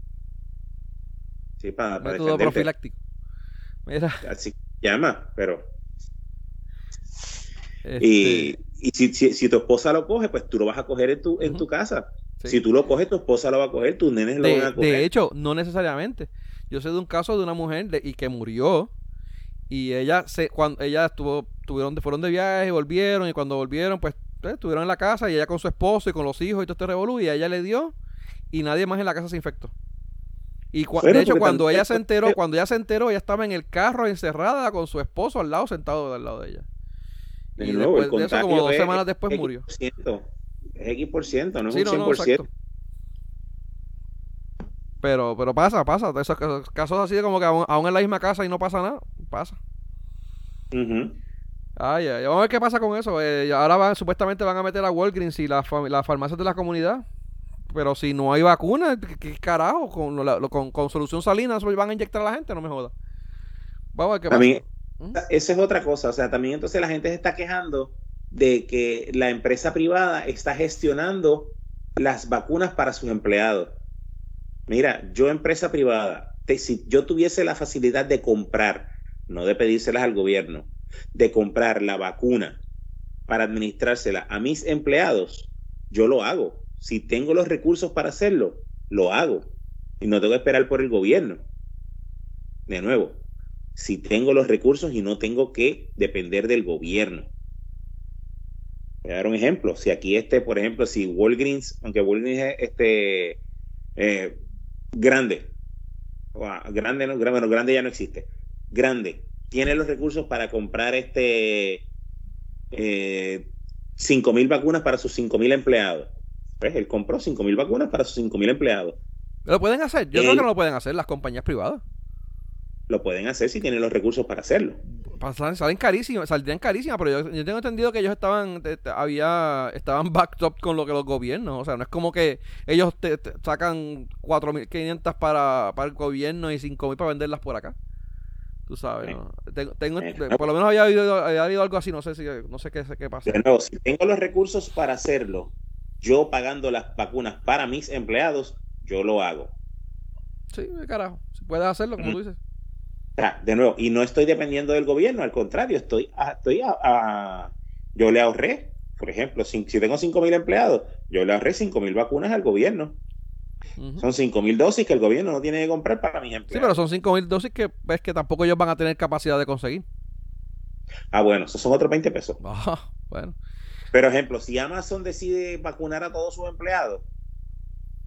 Sí, para, método profiláctico. Mira. Así llama, pero. Y, este y si, si, si, tu esposa lo coge, pues tú lo vas a coger en tu, en tu casa. Si tú lo coges, tu esposa lo va a coger, tus nenes lo van a coger. De hecho, no necesariamente. Yo sé de un caso de una mujer y que murió y ella se cuando ella estuvo tuvieron fueron de viaje y volvieron y cuando volvieron pues, pues, estuvieron en la casa y ella con su esposo y con los hijos y todo este revolú y ella le dio y nadie más en la casa se infectó y de hecho cuando ella se enteró cuando ella se enteró ella estaba en el carro encerrada con su esposo al lado sentado al lado de ella y después de eso como dos semanas después murió es X%, no es un 100%. pero, pero pasa, pasa. Esos casos así de como que aún, en la misma casa y no pasa nada, pasa. Ay, ay, vamos a ver qué pasa con eso. Eh, ahora van, supuestamente van a meter a Walgreens y las farmacias de la comunidad. Pero si no hay vacuna, ¿qué, carajo? Con, con, solución salina van a inyectar a la gente, no me joda. Vamos a ver qué pasa. ¿Mm? Esa es otra cosa. O sea, también entonces la gente se está quejando de que la empresa privada está gestionando las vacunas para sus empleados. Mira, yo empresa privada, si yo tuviese la facilidad de comprar, no de pedírselas al gobierno, de comprar la vacuna para administrársela a mis empleados, yo lo hago. Si tengo los recursos para hacerlo, lo hago. Y no tengo que esperar por el gobierno. De nuevo, si tengo los recursos y no tengo que depender del gobierno. Voy a dar un ejemplo. Si aquí este, por ejemplo, si Walgreens, aunque Walgreens es este eh, grande, grande, no, bueno, grande ya no existe, grande, tiene los recursos para comprar este eh, mil vacunas para sus cinco mil empleados. Pues él compró cinco mil vacunas para sus cinco mil empleados. ¿Lo pueden hacer? Yo creo que no lo pueden hacer las compañías privadas. Lo pueden hacer si tienen los recursos para hacerlo. Salen carísimas, saldrían carísimas, pero yo, tengo entendido que ellos estaban había estaban <laughs> backed up con lo que los gobiernos, o sea, no es como que ellos te, sacan 4.500 para, para el gobierno y 5.000 para venderlas por acá. Tú sabes, ¿no? Tengo, eh, por lo menos había habido, algo así, no sé si no sé qué, qué pasa. si tengo los recursos para hacerlo, yo pagando las vacunas para mis empleados, yo lo hago. Sí, carajo, si puedes hacerlo, como tú dices. De nuevo, y no estoy dependiendo del gobierno, al contrario, estoy, estoy a, yo le ahorré, por ejemplo, si, si tengo 5.000 empleados, yo le ahorré 5.000 vacunas al gobierno. Son 5 mil dosis que el gobierno no tiene que comprar para mis empleados. Sí, pero son 5 mil dosis que ves que tampoco ellos van a tener capacidad de conseguir. Ah, bueno, esos son otros 20 pesos. Ah, bueno. Pero, ejemplo, si Amazon decide vacunar a todos sus empleados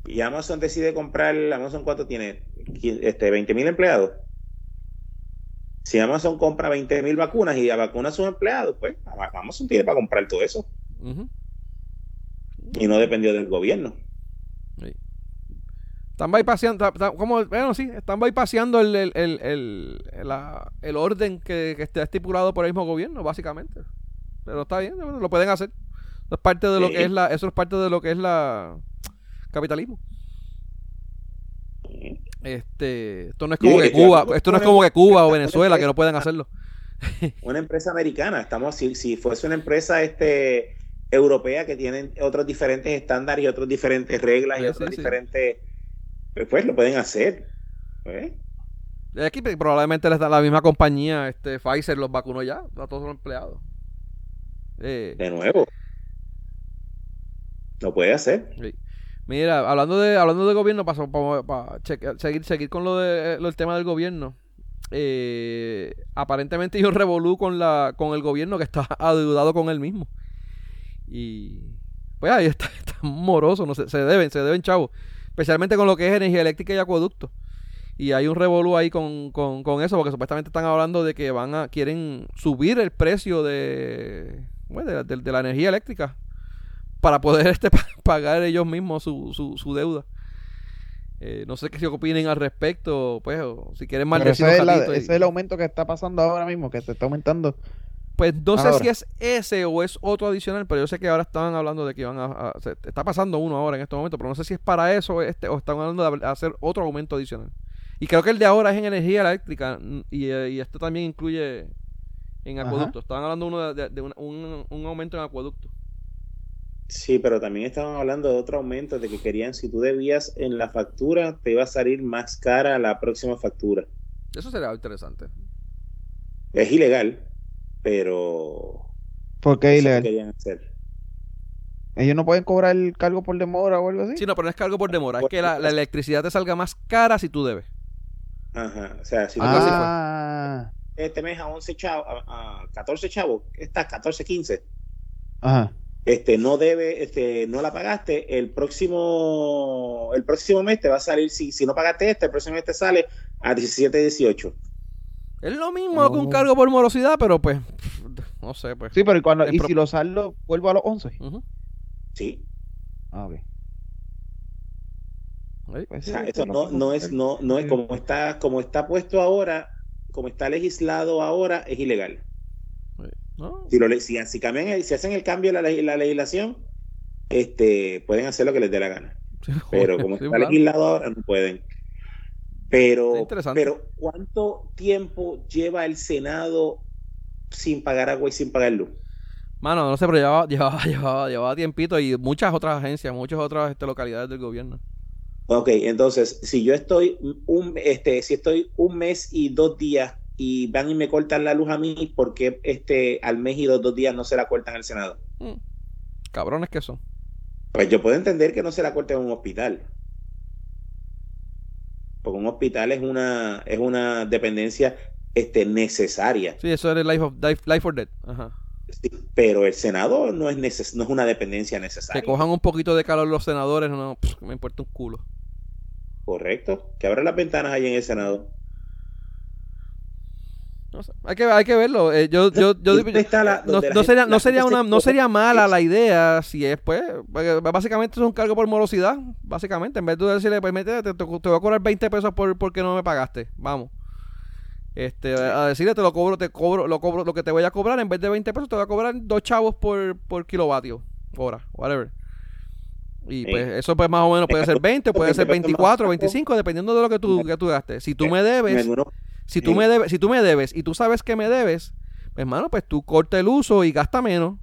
y Amazon decide comprar, Amazon cuánto tiene? Este, 20 mil empleados. Si Amazon compra 20 mil vacunas y vacuna a sus empleados, pues Amazon tiene para comprar todo eso. Y no dependió del gobierno. Están bypaseando, como, bueno, sí, están bypaseando el, el, el, el, orden que, que está estipulado por el mismo gobierno, básicamente. Pero está bien, lo pueden hacer. Eso es parte de lo que es la, eso es parte de lo que es la capitalismo. Este, esto no es como que Cuba, esto no es como que Cuba o Venezuela que no pueden hacerlo. Una empresa americana, estamos si, si fuese una empresa este europea que tienen otros diferentes estándares y otras diferentes reglas y otros diferentes pues, pues, lo pueden hacer. ¿eh? Aquí probablemente les da la misma compañía, este Pfizer los vacunó ya a todos los empleados. Eh, de nuevo. Lo puede hacer. Mira, hablando de hablando de gobierno, para, para, seguir, seguir con lo, de, lo del tema del gobierno. Eh, aparentemente yo revolú con la con el gobierno que está <laughs> adeudado con él mismo. Y pues ahí está, <laughs> está moroso, no se, se deben, se deben chavos. Especialmente con lo que es energía eléctrica y acueducto. Y hay un revolú ahí con, eso, porque supuestamente están hablando de que van a, quieren subir el precio de, de, la energía eléctrica para poder <laughs> este pagar ellos mismos su, su, su deuda. Eh, no sé qué opinen al respecto, pues, o si quieren maldecir ese, es ese es el aumento que está pasando ahora mismo, que se está aumentando. Pues no sé si es ese o es otro adicional, pero yo sé que ahora estaban hablando de que iban a, está pasando uno ahora en este momento, pero no sé si es para eso este, o están hablando de hacer otro aumento adicional. Y creo que el de ahora es en energía eléctrica mm, y, eh, y esto también incluye en acueducto. Estaban hablando uno de, un, un, aumento en acueducto. Sí, pero también estaban hablando de otro aumento, de que querían, si tú debías en la factura, te iba a salir más cara la próxima factura. Eso sería interesante. Es ilegal, pero... ¿Por qué ilegal? querían hacer. Ellos no pueden cobrar el cargo por demora o algo así. Sí, no, pero no es cargo por demora. Es que la, la electricidad te salga más cara si tú debes. Ajá, o sea, si ah. este mes a 11 chavos, a, 14 chavos, está 14, 15. Ajá. Este, no debe, este, no la pagaste, el próximo, el próximo mes te va a salir, si, si no pagaste este, el próximo mes te sale a 17, 18. Es lo mismo que un oh. cargo por morosidad, pero pues, no sé, pues. Sí, pero cuando, y si lo saldo, vuelvo a los 11. Sí. Ah, ok. Pues eso no, no, es, no, no es como está, como está puesto ahora, como está legislado ahora, es ilegal. Si, lo, si, si, cambian, si hacen el cambio de la, la, legislación, este, pueden hacer lo que les dé la gana. <laughs> Pero como está legislado ahora, no pueden. Pero, pero, ¿cuánto tiempo lleva el Senado sin pagar agua y sin pagar luz? Mano, no sé, pero llevaba, <laughs> llevaba, llevaba, llevaba tiempito y muchas otras agencias, muchas otras este, localidades del gobierno. Ok, entonces, si yo estoy un, este, si estoy un mes y dos días y van y me cortan la luz a mí, ¿por qué este, al mes y dos, dos días no se la cortan al Senado? Mm. Cabrones que son. Pues yo puedo entender que no se la corten en un hospital. Porque un hospital es una, es una dependencia este, necesaria. Sí, eso es life, of, life, or death. Ajá. pero el Senado no es, neces no es una dependencia necesaria. Que cojan un poquito de calor los senadores, no, me importa un culo. Correcto. Que abran las ventanas ahí en el Senado. No sé. hay, que, hay que verlo. Eh, yo, yo, yo, no, sería, no, sería una, no sería mala la idea si es, pues, básicamente es un cargo por morosidad, básicamente. En vez de decirle, pues, te, te, voy a cobrar 20 pesos por, porque no me pagaste. Vamos. Este, a decirle, te lo cobro, te cobro, lo cobro, lo que te voy a cobrar, en vez de 20 pesos, te voy a cobrar dos chavos por, por kilovatio, hora, whatever. Y pues eso pues más o menos puede ser 20, puede ser 24, 25, dependiendo de lo que tú, que tú gastes. Si tú me debes, si tú me debes, si tú me debes y tú sabes que me debes, pues hermano, pues tú corta el uso y gasta menos.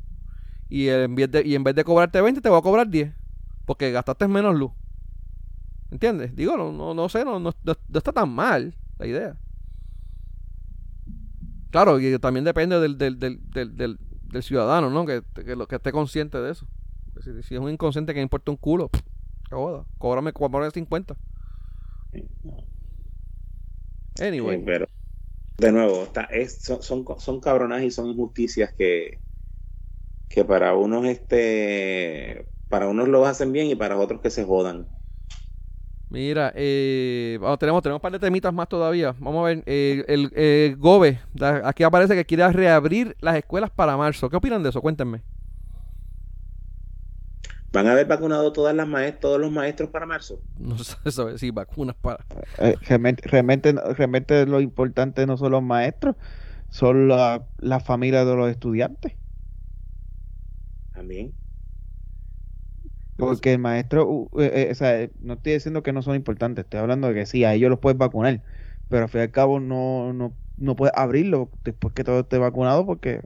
Y en vez de, y en vez de cobrarte 20, te voy a cobrar 10. Porque gastaste menos luz. ¿Entiendes? Digo, no, no, no sé, no, no, está tan mal la idea. Claro, y también depende del, del, del, del, del ciudadano, ¿no? Que, que, que esté consciente de eso. Si, es un inconsciente que me importa un culo, qué joda, cóbrame, cóbrame 50. Anyway. pero, de nuevo, está, son, son, son cabronas y son injusticias que, que para unos este para unos lo hacen bien y para otros que se jodan. Mira, eh, tenemos, tenemos un par de temitas más todavía. Vamos a ver, eh, el eh, GOBE, aquí aparece que quiere reabrir las escuelas para marzo. ¿Qué opinan de eso? Cuéntenme. ¿Van a haber vacunado todas las todos los maestros para marzo? No se sabe si vacunas para. Eh, realmente, realmente, lo importante no son los maestros, son la, la familia de los estudiantes. También. Porque el maestro, eh, eh, o sea, no estoy diciendo que no son importantes, estoy hablando de que sí, a ellos los puedes vacunar, pero al fin y al cabo no, no, no puedes abrirlo después que todo esté vacunado porque...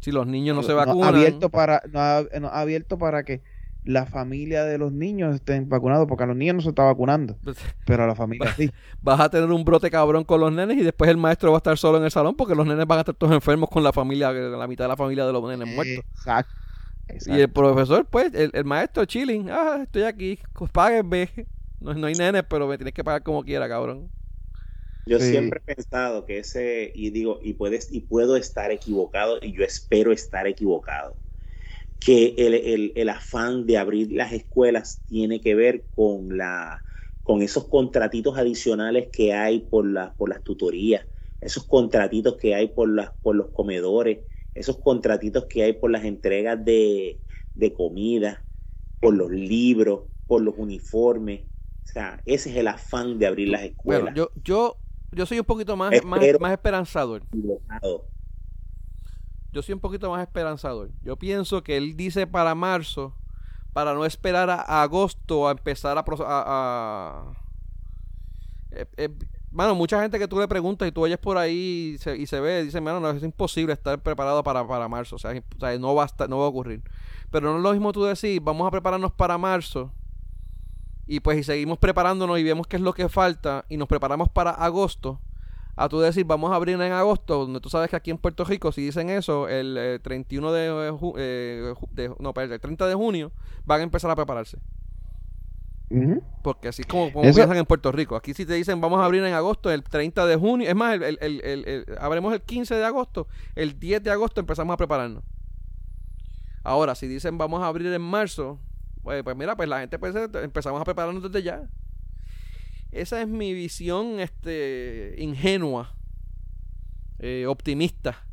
Si los niños no se vacunan... abierto para, no ha abierto para que la familia de los niños estén vacunados, porque a los niños no se está vacunando, pues, pero a la familia sí. Vas a tener un brote cabrón con los nenes y después el maestro va a estar solo en el salón porque los nenes van a estar todos enfermos con la familia, la mitad de la familia de los nenes muertos. Exacto. Y el profesor, pues, el, maestro chilling, ah, estoy aquí, pues páguenme. No, no hay nenes, pero me tienes que pagar como quiera, cabrón. Yo siempre he pensado que ese, y digo, y puedes, y puedo estar equivocado, y yo espero estar equivocado que el, afán de abrir las escuelas tiene que ver con, la, con esos contratitos adicionales que hay por, por las tutorías, esos contratitos que hay por, las, por los comedores, esos contratitos que hay por las entregas de, comida, por los libros, por los uniformes. O sea, ese es el afán de abrir las escuelas. Bueno, yo, yo, yo soy un poquito más, más, más esperanzador yo soy un poquito más esperanzador. Yo pienso que él dice para marzo, para no esperar a, agosto a empezar a... a, eh, eh, mano, mucha gente que tú le preguntas y tú oyes por ahí y se, ve, dice, mano, no, es imposible estar preparado para, para marzo, o sea, no, va a no va a ocurrir. Pero no es lo mismo tú decir, vamos a prepararnos para marzo y pues y seguimos preparándonos y vemos qué es lo que falta y nos preparamos para agosto a tú decir vamos a abrir en agosto, donde tú sabes que aquí en Puerto Rico si dicen eso, el 31 eh, eh, de, no, el 30 de junio van a empezar a prepararse. Porque así como, como piensan en Puerto Rico. Aquí si te dicen vamos a abrir en agosto, el 30 de junio, es más, el, el, el, abrimos el 15 de agosto, el 10 de agosto empezamos a prepararnos. Ahora, si dicen vamos a abrir en marzo, pues, pues mira, pues la gente pues, empezamos a prepararnos desde ya. Esa es mi visión este, ingenua, eh, optimista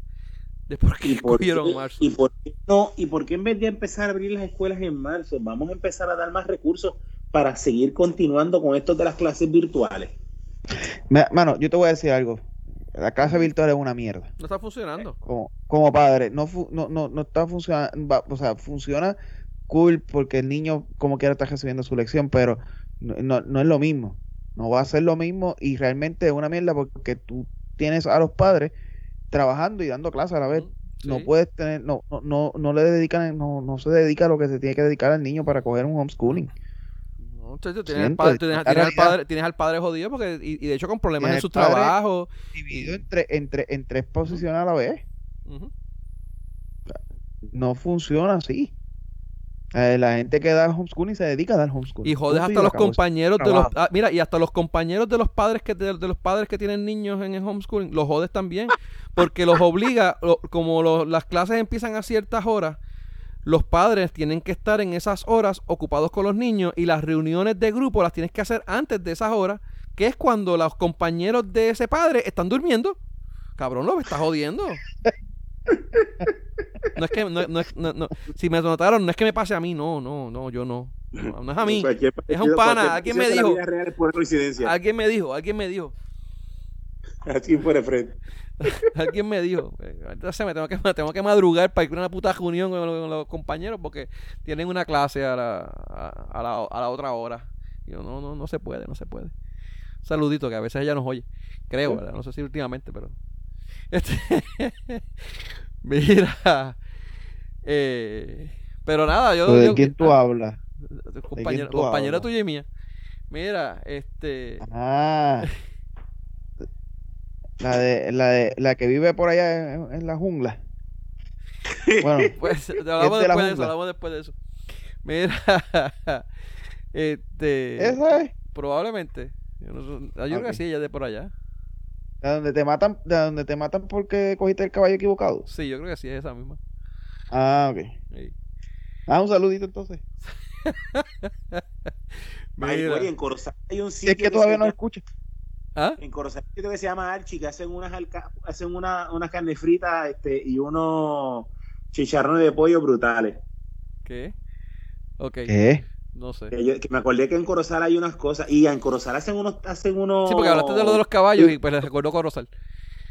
de por qué escogieron marzo. ¿Y por qué no? ¿Y por qué en vez de empezar a abrir las escuelas en marzo, vamos a empezar a dar más recursos para seguir continuando con esto de las clases virtuales? Mano, yo te voy a decir algo. La clase virtual es una mierda. No está funcionando. Como, como padre, no, no, no, no está funcionando. O sea, funciona cool porque el niño como quiera está recibiendo su lección, pero no, no es lo mismo. No va a ser lo mismo y realmente es una mierda porque tú tienes a los padres trabajando y dando clases a la vez. No puedes tener, no, no, no, no le dedican, no, no se dedica a lo que se tiene que dedicar al niño para coger un homeschooling. No, tienes, al padre, tienes, al padre, jodido porque, y, de hecho con problemas en su trabajo. Dividido entre, entre, en tres posiciones a la vez. No funciona así. Eh, la gente que da homeschooling se dedica a dar homeschooling. Y jodes hasta los compañeros de los ah, mira, y hasta los compañeros de los padres que de, los padres que tienen niños en el homeschooling, los jodes también, <laughs> porque los obliga, como las clases empiezan a ciertas horas, los padres tienen que estar en esas horas ocupados con los niños y las reuniones de grupo las tienes que hacer antes de esas horas, que es cuando los compañeros de ese padre están durmiendo. Cabrón, lo estás jodiendo. <laughs> No es que, no, no, no, si me notaron, no es que me pase a mí, no, no, no, yo no. No, es a mí, es un pana. Alguien me dijo. Alguien me dijo, <laughs> <laughs> alguien me dijo. Así fuera frente. alguien me dijo. Entonces me tengo que, tengo que madrugar para ir a una puta reunión con los, compañeros porque tienen una clase a la, a, la, a la otra hora. Y yo, no, no, no se puede, no se puede. saludito que a veces ella nos oye. Creo, ¿verdad? No sé si últimamente, pero. Este, <laughs> mira. Eh, pero nada, yo. ¿De quién tú ah, hablas? Compañero, compañera tuya y mía. Mira, este. Ah. <laughs> La de, la de la que vive por allá en, la jungla. Bueno, <laughs> pues hablamos después de, eso, hablamos después de eso. Mira, este. ¿Esa es? Probablemente. Yo, no, yo creo que sí, ella de por allá. ¿De donde te matan, de donde te matan porque cogiste el caballo equivocado? Sí, yo creo que sí es esa misma. Ah, ok. Ah, un saludito entonces. <laughs> oye, en Corozal hay un sitio. Es que, todavía no escucha. ¿Ah? En Corozal hay un sitio que se llama Archi, que hacen unas, hacen una, una carne frita este, y unos chicharrones de pollo brutales. ¿Qué? Ok. ¿Qué? No sé. Que, me acordé que en Corozal hay unas cosas. Y en Corozal hacen unos. Hacen unos... Sí, porque hablaste de lo de los caballos y pues les recuerdo Corozal.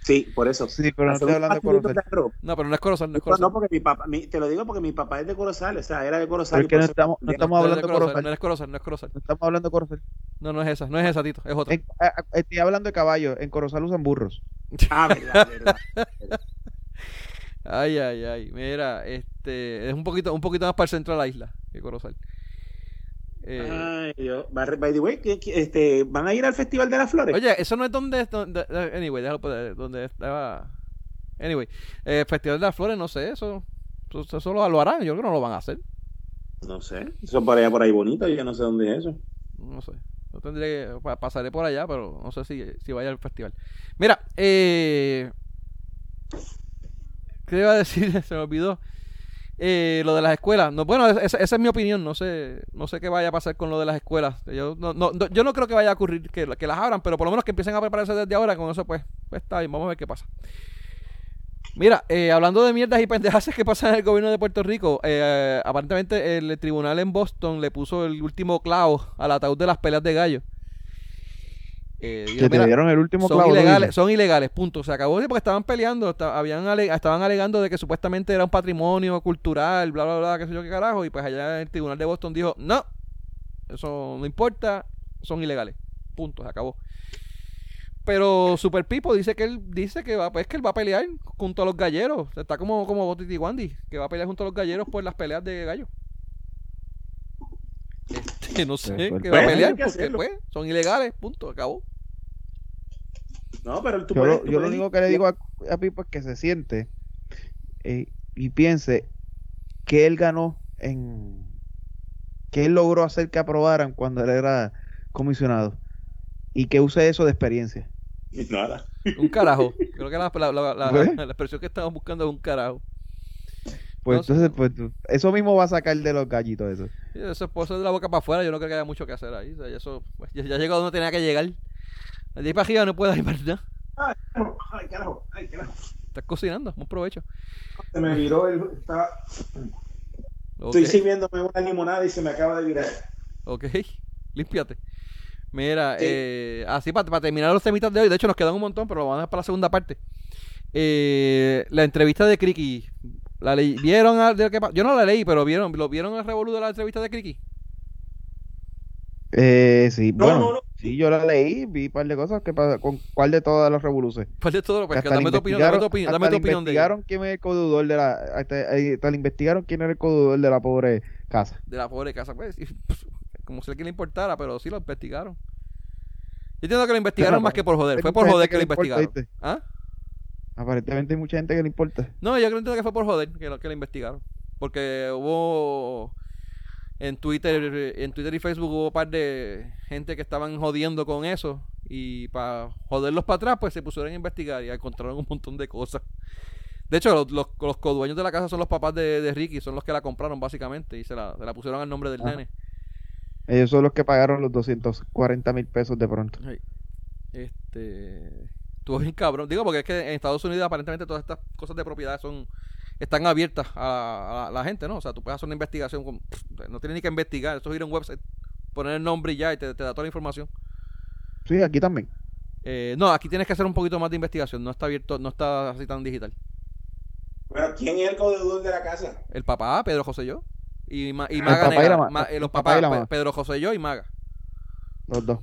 Sí, por eso. Sí, pero no estoy hablando de Corozal. No, pero no es Corozal, no es Corozal. No, porque mi papá, mi, te lo digo porque mi papá es de Corozal, o sea, era de Corozal. Porque no estamos, no estamos hablando de Corozal. No es Corozal, no es Corozal. No estamos hablando de Corozal. No, no es esa, no es esa, Tito, es otra. estoy hablando de caballos, en Corozal usan burros. <laughs> Ah, verdad, verdad. <laughs> ay, ay, ay. Mira, este, es un poquito, un poquito más para el centro de la isla que Corozal. Eh, Ay, Dios. By the way, este, ¿van a ir al Festival de las Flores? Oye, eso no es donde. donde anyway, déjalo poder, donde estaba. Anyway, eh, Festival de las Flores, no sé, eso. Eso, lo, harán, yo creo que no lo van a hacer. No sé, eso por allá por ahí bonito, yo no sé dónde es eso. No sé. Yo tendré que, pasaré por allá, pero no sé si, si vaya al festival. Mira, eh. ¿Qué iba a decir? <laughs> Se me olvidó. Eh, lo de las escuelas. No, bueno, esa, es mi opinión. No sé, no sé qué vaya a pasar con lo de las escuelas. Yo no, no, yo no creo que vaya a ocurrir que, que, las abran, pero por lo menos que empiecen a prepararse desde ahora. Con eso, pues, pues está bien. Vamos a ver qué pasa. Mira, eh, hablando de mierdas y pendejas <laughs> que pasan en el gobierno de Puerto Rico, eh, aparentemente el tribunal en Boston le puso el último clavo al ataúd de las peleas de gallo. Eh, que te dieron el último son Ilegales, son ilegales, punto. Se acabó porque estaban peleando, habían estaban alegando de que supuestamente era un patrimonio cultural, bla, bla, bla, qué sé yo qué carajo. Y pues allá el tribunal de Boston dijo, no, eso no importa, son ilegales, punto, se acabó. Pero Super Pipo dice que él dice que va, pues que él va a pelear junto a los galleros. Está como, como Botiti Wandy, que va a pelear junto a los galleros por las peleas de gallo. No sé, pues, que va a pues, pelear porque pues, son ilegales, punto, acabó. No, pero yo, lo, único que le digo a, Pipo es que se siente eh, y piense que él ganó en que él logró hacer que aprobaran cuando él era comisionado y que use eso de experiencia. Nada. Un carajo. Creo que la, la, expresión que estamos buscando es un carajo. Pues entonces, pues eso mismo va a sacar de los gallitos eso. eso puede ser de la boca para afuera, yo no creo que haya mucho que hacer ahí. eso, pues, ya, ya llegó donde tenía que llegar. De para arriba no puede ir para allá. Ay, carajo, ay, carajo. Estás cocinando, buen provecho. Se me viró el. Estaba... Estoy sirviéndome una limonada y se me acaba de virar. Ok, <laughs> límpiate. Mira, eh, así para, terminar los temitas de hoy, de hecho nos quedan un montón, pero lo vamos a dejar para la segunda parte. Eh, la entrevista de Criqui, ¿la ¿vieron? De que, yo no la leí, pero ¿vieron, ¿lo vieron el revolú de la entrevista de Criqui? Eh, sí, bueno, sí, yo la leí, vi un par de cosas. que ¿Con cuál de todas las revoluciones? <laughs> ¿Cuál de todas? Pues, dame tu opinión, dame tu opinión, dame tu opinión de investigaron quién es el codudor de la... Hasta, hasta, investigaron quién era el codudor de la pobre casa. De la pobre casa, pues, pues como si a alguien le importara, pero sí lo investigaron. Yo entiendo que lo investigaron más que por joder. Fue por joder que, lo investigaron. ¿Ah? Aparentemente hay mucha gente que le importa. No, yo creo que fue por joder que lo, que lo investigaron. Porque hubo en Twitter, en Twitter y Facebook hubo un par de gente que estaban jodiendo con eso y para joderlos para atrás pues se pusieron a investigar y encontraron un montón de cosas. De hecho, los, los, los codueños de la casa son los papás de, Ricky, son los que la compraron básicamente y se la, pusieron al nombre del nene. Ellos son los que pagaron los 240 mil pesos de pronto. Este. Estuvo bien cabrón. Digo, porque es que en Estados Unidos aparentemente todas estas cosas de propiedad son están abiertas a, la gente, ¿no? O sea, tú puedes hacer una investigación, con, no tienes ni que investigar, esto es ir a un website, poner el nombre y ya, y te, da toda la información. Sí, aquí también. Eh, no, aquí tienes que hacer un poquito más de investigación, no está abierto, no está así tan digital. Bueno, ¿quién es el codedor de la casa? El papá, Pedro José yo. Y, y Maga eh, los papás, Pedro José yo y Maga. Los dos.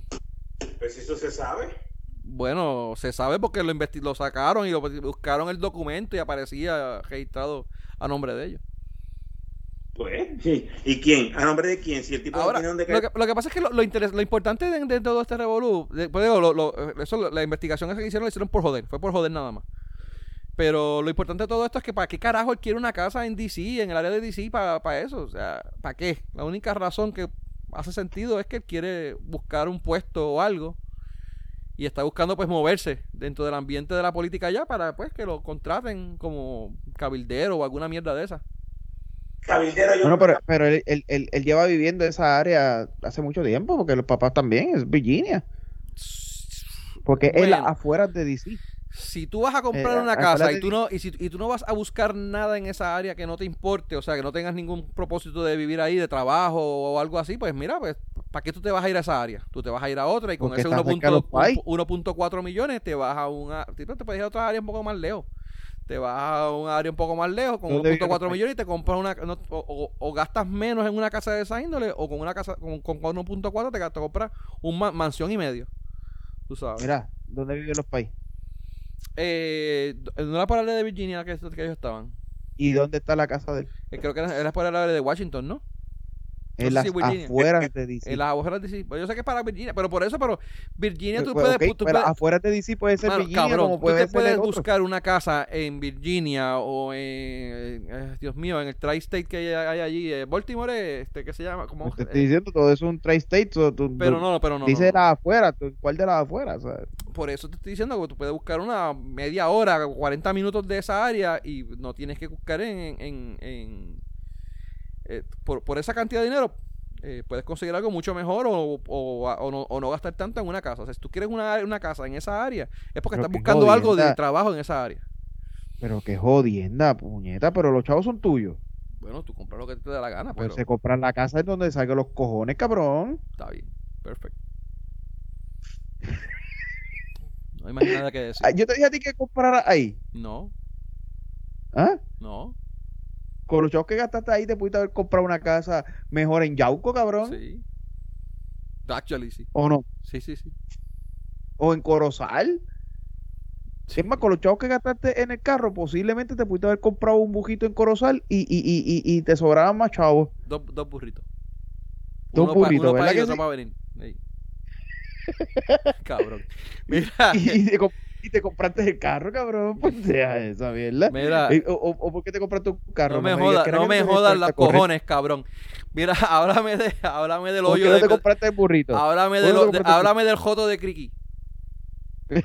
Pues eso se sabe. Bueno, se sabe porque lo, lo sacaron y lo buscaron el documento y aparecía registrado a nombre de ellos. Pues, ¿y quién? ¿A nombre de quién? Si el tipo Ahora, lo, que, lo, que, pasa es que lo, lo, importante de, todo este revolú, pues eso, la investigación que hicieron la hicieron por joder, fue por joder nada más. Pero lo importante de todo esto es que para qué carajo él quiere una casa en DC, en el área de DC, para, para eso. O sea, ¿para qué? La única razón que hace sentido es que él quiere buscar un puesto o algo y está buscando pues moverse dentro del ambiente de la política ya para pues que lo contraten como cabildero o alguna mierda de esa. Cabildero yo Bueno, pero, pero él, él, él, lleva viviendo esa área hace mucho tiempo, porque los papás también, es Virginia. Porque él afuera de DC. Si tú vas a comprar eh, una casa y tú, no, y, si, y tú no vas a buscar nada en esa área que no te importe, o sea, que no tengas ningún propósito de vivir ahí, de trabajo o algo así, pues mira, pues ¿para qué tú te vas a ir a esa área? Tú te vas a ir a otra y con ese 1.4 millones te vas a una... Te puedes ir a otra área un poco más lejos. Te vas a un área un poco más lejos con 1.4 millones y te compras una... o, gastas menos en una casa de esa índole o con una casa con, con 1.4 te, te compras una mansión y medio. Tú sabes. Mira, ¿dónde viven los países? Eh, no era para de Virginia que, que ellos estaban. ¿Y dónde está la casa de él? Eh, creo que era, era para la de Washington, ¿no? <laughs> En las afueras de DC. En las afueras de DC. Pues yo sé que es para Virginia, pero por eso, pero Virginia tú pues, puedes... tú puedes afuera de DC puede ser Virginia como puede tú te puedes buscar una casa en Virginia o en... Eh, Dios mío, en el Tri-State que hay, allí. Eh, Baltimore, este, ¿qué se llama? como te estoy diciendo, todo es un Tri-State. pero no, pero no. Dice las afueras. ¿Cuál de las afueras? Por eso te estoy diciendo que tú puedes buscar una media hora, 40 minutos de esa área y no tienes que buscar en... eh, por, por esa cantidad de dinero eh, puedes conseguir algo mucho mejor o, o, no, gastar tanto en una casa. O sea, si tú quieres una, una casa en esa área, es porque estás buscando algo de trabajo en esa área. Pero qué jodienda, puñeta, pero los chavos son tuyos. Bueno, tú compras lo que te dé la gana, pues se compran la casa en donde salga los cojones, cabrón. Está bien, perfecto. no hay más nada que decir. Ah, yo te dije a ti que comprara ahí. No. ¿Ah? No. Con los chavos que gastaste ahí, te pudiste haber comprado una casa mejor en Yauco, cabrón. Sí. Actually, sí. ¿O no? Sí, sí, sí. ¿O en Corozal? Es más, con los chavos que gastaste en el carro, posiblemente te pudiste haber comprado un bujito en Corozal y, y, y, y te sobraban más chavos. Dos, dos burritos. Dos burritos, ¿verdad? que sí? para venir. <laughs> Cabrón. Mira. <laughs> y, y te compraste el carro, cabrón. Pues sea esa mierda. Mira. O, o, por qué te compraste un carro? No me, jodas, no me jodas las cojones, cabrón. Mira, <laughs> háblame, de, háblame del hoyo. ¿Por qué no te compraste el burrito? Háblame, de lo, háblame del joto de Criqui. <laughs>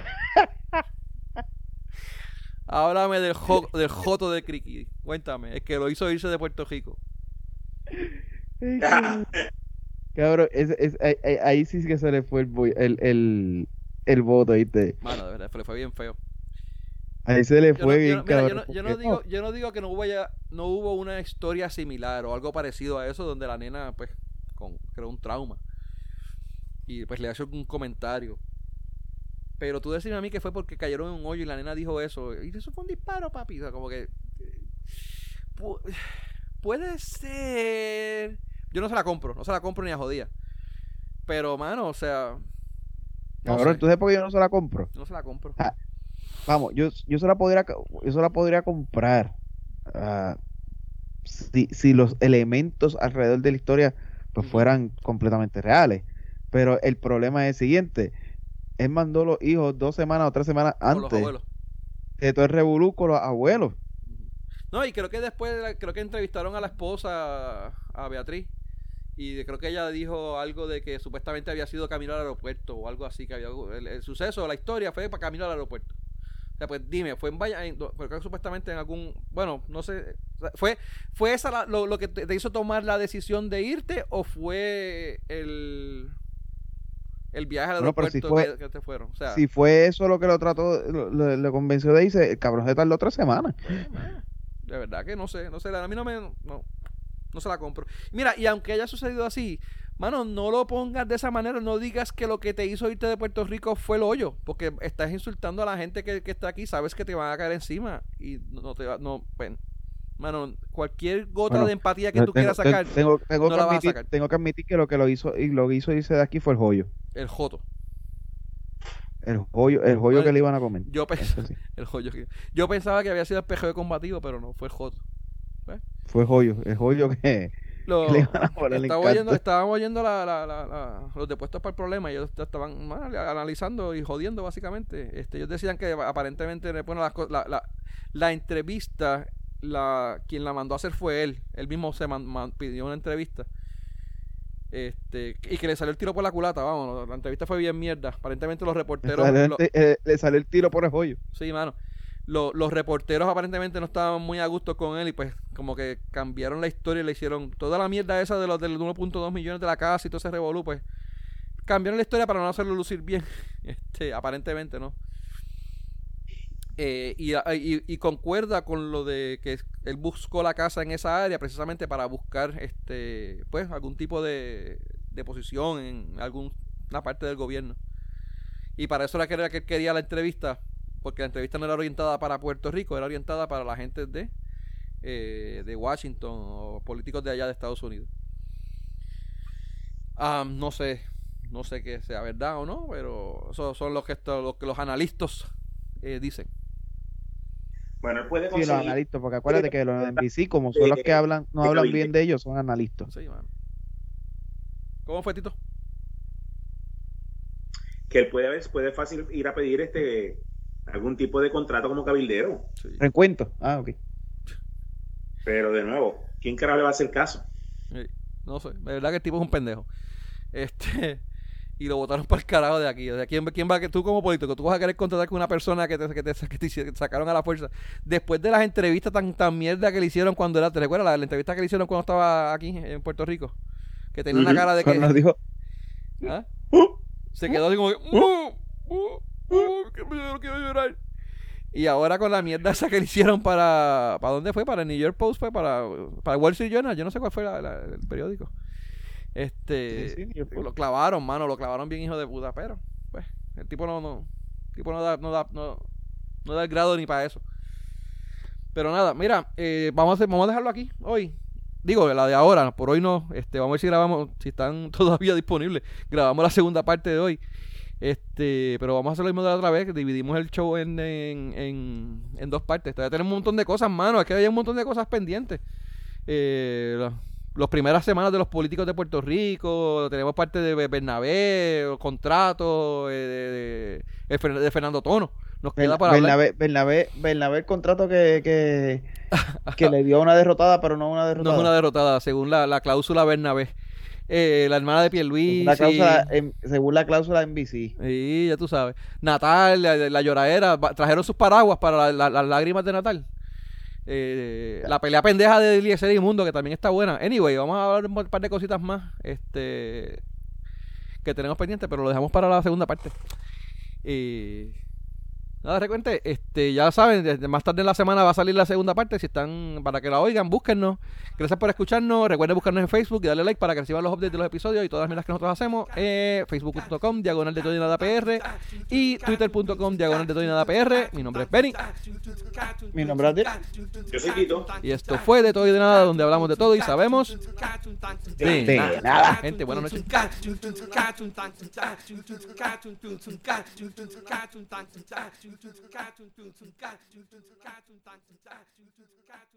háblame del, del joto de Criqui. Cuéntame. Es que lo hizo irse de Puerto Rico. Cabrón, es, es, ahí, sí que se le fue el, el, el, el voto, ¿viste? Mano, de verdad, le fue bien feo. Ahí se le fue bien, yo, no, yo, no, digo, yo no digo que no hubo, ya, no hubo una historia similar o algo parecido a eso donde la nena, pues, con, creó un trauma. Y pues le hace un comentario. Pero tú decime a mí que fue porque cayeron en un hoyo y la nena dijo eso. Y eso fue un disparo, papi. O sea, como que. <sighs> puede ser. Yo no se la compro, no se la compro ni a jodía. Pero, mano, o sea, Cabrón, ¿tú sabes por qué yo no se la compro? No se la compro. Ah, vamos, yo, yo, se la podría, yo se la podría comprar uh, si, si los elementos alrededor de la historia pues fueran completamente reales. Pero el problema es el siguiente. Él mandó los hijos dos semanas o tres semanas antes de todo el revolú con los abuelos. No, y creo que después, creo que entrevistaron a la esposa, a Beatriz, y creo que ella dijo algo de que supuestamente había sido camino al aeropuerto o algo así, que había el, suceso, la historia fue para camino al aeropuerto. O sea, pues dime, fue en Vaya, porque supuestamente en algún, bueno, no sé, fue fue esa lo, que te, hizo tomar la decisión de irte o fue el el viaje al aeropuerto que, te fueron. O sea, si fue eso lo que lo trató, lo, convenció de irse, el cabrón se tardó otra semana. De verdad que no sé, no sé, a mí no me, no, no se la compro. Mira, y aunque haya sucedido así, mano, no lo pongas de esa manera. No digas que lo que te hizo irte de Puerto Rico fue el hoyo. Porque estás insultando a la gente que, está aquí. Sabes que te van a caer encima. Y no te va. No, ven. Mano, cualquier gota de empatía que tú quieras sacar, tengo, tengo, que admitir, tengo que admitir que lo que lo hizo y lo que hizo irse de aquí fue el joyo. El joto. El joyo, el joyo que le iban a comer. Yo, <laughs> el joyo yo pensaba que había sido el de combativo, pero no, fue el joto. Fue joyo, es joyo que, estábamos oyendo los depuestos para el problema y ellos estaban analizando y jodiendo básicamente. Este, ellos decían que aparentemente bueno, la, la, entrevista, la, quien la mandó a hacer fue él. Él mismo se pidió una entrevista. Este, y que le salió el tiro por la culata, vamos, la entrevista fue bien mierda. Aparentemente los reporteros... Eh, le salió el tiro por el joyo. Sí, mano los reporteros aparentemente no estaban muy a gusto con él y pues como que cambiaron la historia y le hicieron toda la mierda esa de los del 1.2 millones de la casa y todo ese revolú, pues cambiaron la historia para no hacerlo lucir bien, <laughs> este, aparentemente, ¿no? Eh, y, concuerda con lo de que él buscó la casa en esa área precisamente para buscar este pues algún tipo de, de posición en alguna parte del gobierno. Y para eso era que, era que quería la entrevista, porque la entrevista no era orientada para Puerto Rico, era orientada para la gente de, eh, de Washington o políticos de allá de Estados Unidos. No sé, no sé que sea verdad o no, pero eso son los que, los, que los analistas eh, dicen. Bueno, él puede conseguir... Sí, los analistas, porque acuérdate que los NBC, como son los que hablan, no hablan bien de ellos, son analistas. Sí, ¿Cómo fue, Tito? Que él puede, puede fácil ir a pedir este algún tipo de contrato como cabildero. Sí. Recuento. Ah, ok. Pero de nuevo, ¿quién carajo le va a hacer caso? no sé, de verdad que el tipo es un pendejo. Este, y lo votaron para el carajo de aquí. O sea, ¿quién, quién va que tú como político, tú vas a querer contratar con una persona que te, que te, que te sacaron a la fuerza? Después de las entrevistas tan, tan mierda que le hicieron cuando era, ¿te recuerdas la, entrevista que le hicieron cuando estaba aquí en Puerto Rico? Que tenía una cara de que... Nos dijo... ¿Ah? Se quedó así como que... Uh, uh, que me quiero llorar. Y ahora con la mierda esa que le hicieron para... ¿Para dónde fue? Para el New York Post, fue para, para Wall Street Journal. Yo no sé cuál fue el periódico. Este, lo clavaron, mano, lo clavaron bien hijo de puta, pero pues el tipo no no el tipo no da no da no, no da el grado ni para eso. Pero nada, mira, eh, vamos a vamos a dejarlo aquí hoy. Digo, la de ahora, por hoy no, este, vamos a ver si grabamos, si están <laughs> todavía disponibles. Grabamos la segunda parte de hoy. Este, pero vamos a hacer lo mismo de la otra vez, dividimos el show en, en, en, en dos partes. Todavía tenemos un montón de cosas, mano, es que hay un montón de cosas pendientes. Eh, las primeras semanas de los políticos de Puerto Rico, tenemos parte de Bernabé, contratos eh, de, de, Fernando Tono. Nos queda para Bernabé, Bernabé, Bernabé, el contrato que, que, que le dio una derrotada, pero no una derrotada. <laughs> No es una derrotada, según la, la cláusula Bernabé. Eh, la hermana de Pierluisi. La cláusula, según la cláusula NBC. Sí, ya tú sabes. Natal, la, la lloradera, trajeron sus paraguas para las lágrimas de Natal. Eh, la pelea pendeja de Eliezer y Mundo, que también está buena. Anyway, vamos a hablar un par de cositas más este que tenemos pendiente, pero lo dejamos para la segunda parte. Y Nada, recuente, este, ya saben, desde más tarde en la semana va a salir la segunda parte. Si están, para que la oigan, búsquennos. Gracias por escucharnos. Recuerden buscarnos en Facebook y darle like para que reciban los updates de los episodios y todas las miras que nosotros hacemos. Eh, Facebook.com, diagonal de todo y nada PR. Y Twitter.com, diagonal de todo y nada PR. Mi nombre es Benny. Mi nombre es Yo soy Tito. Y esto fue de todo y de nada, donde hablamos de todo y sabemos de, nada. Gente, buenas noches. cartoon, cartoon, cartoon, cartoon, cartoon, cartoon, cartoon, cartoon, cartoon, cartoon,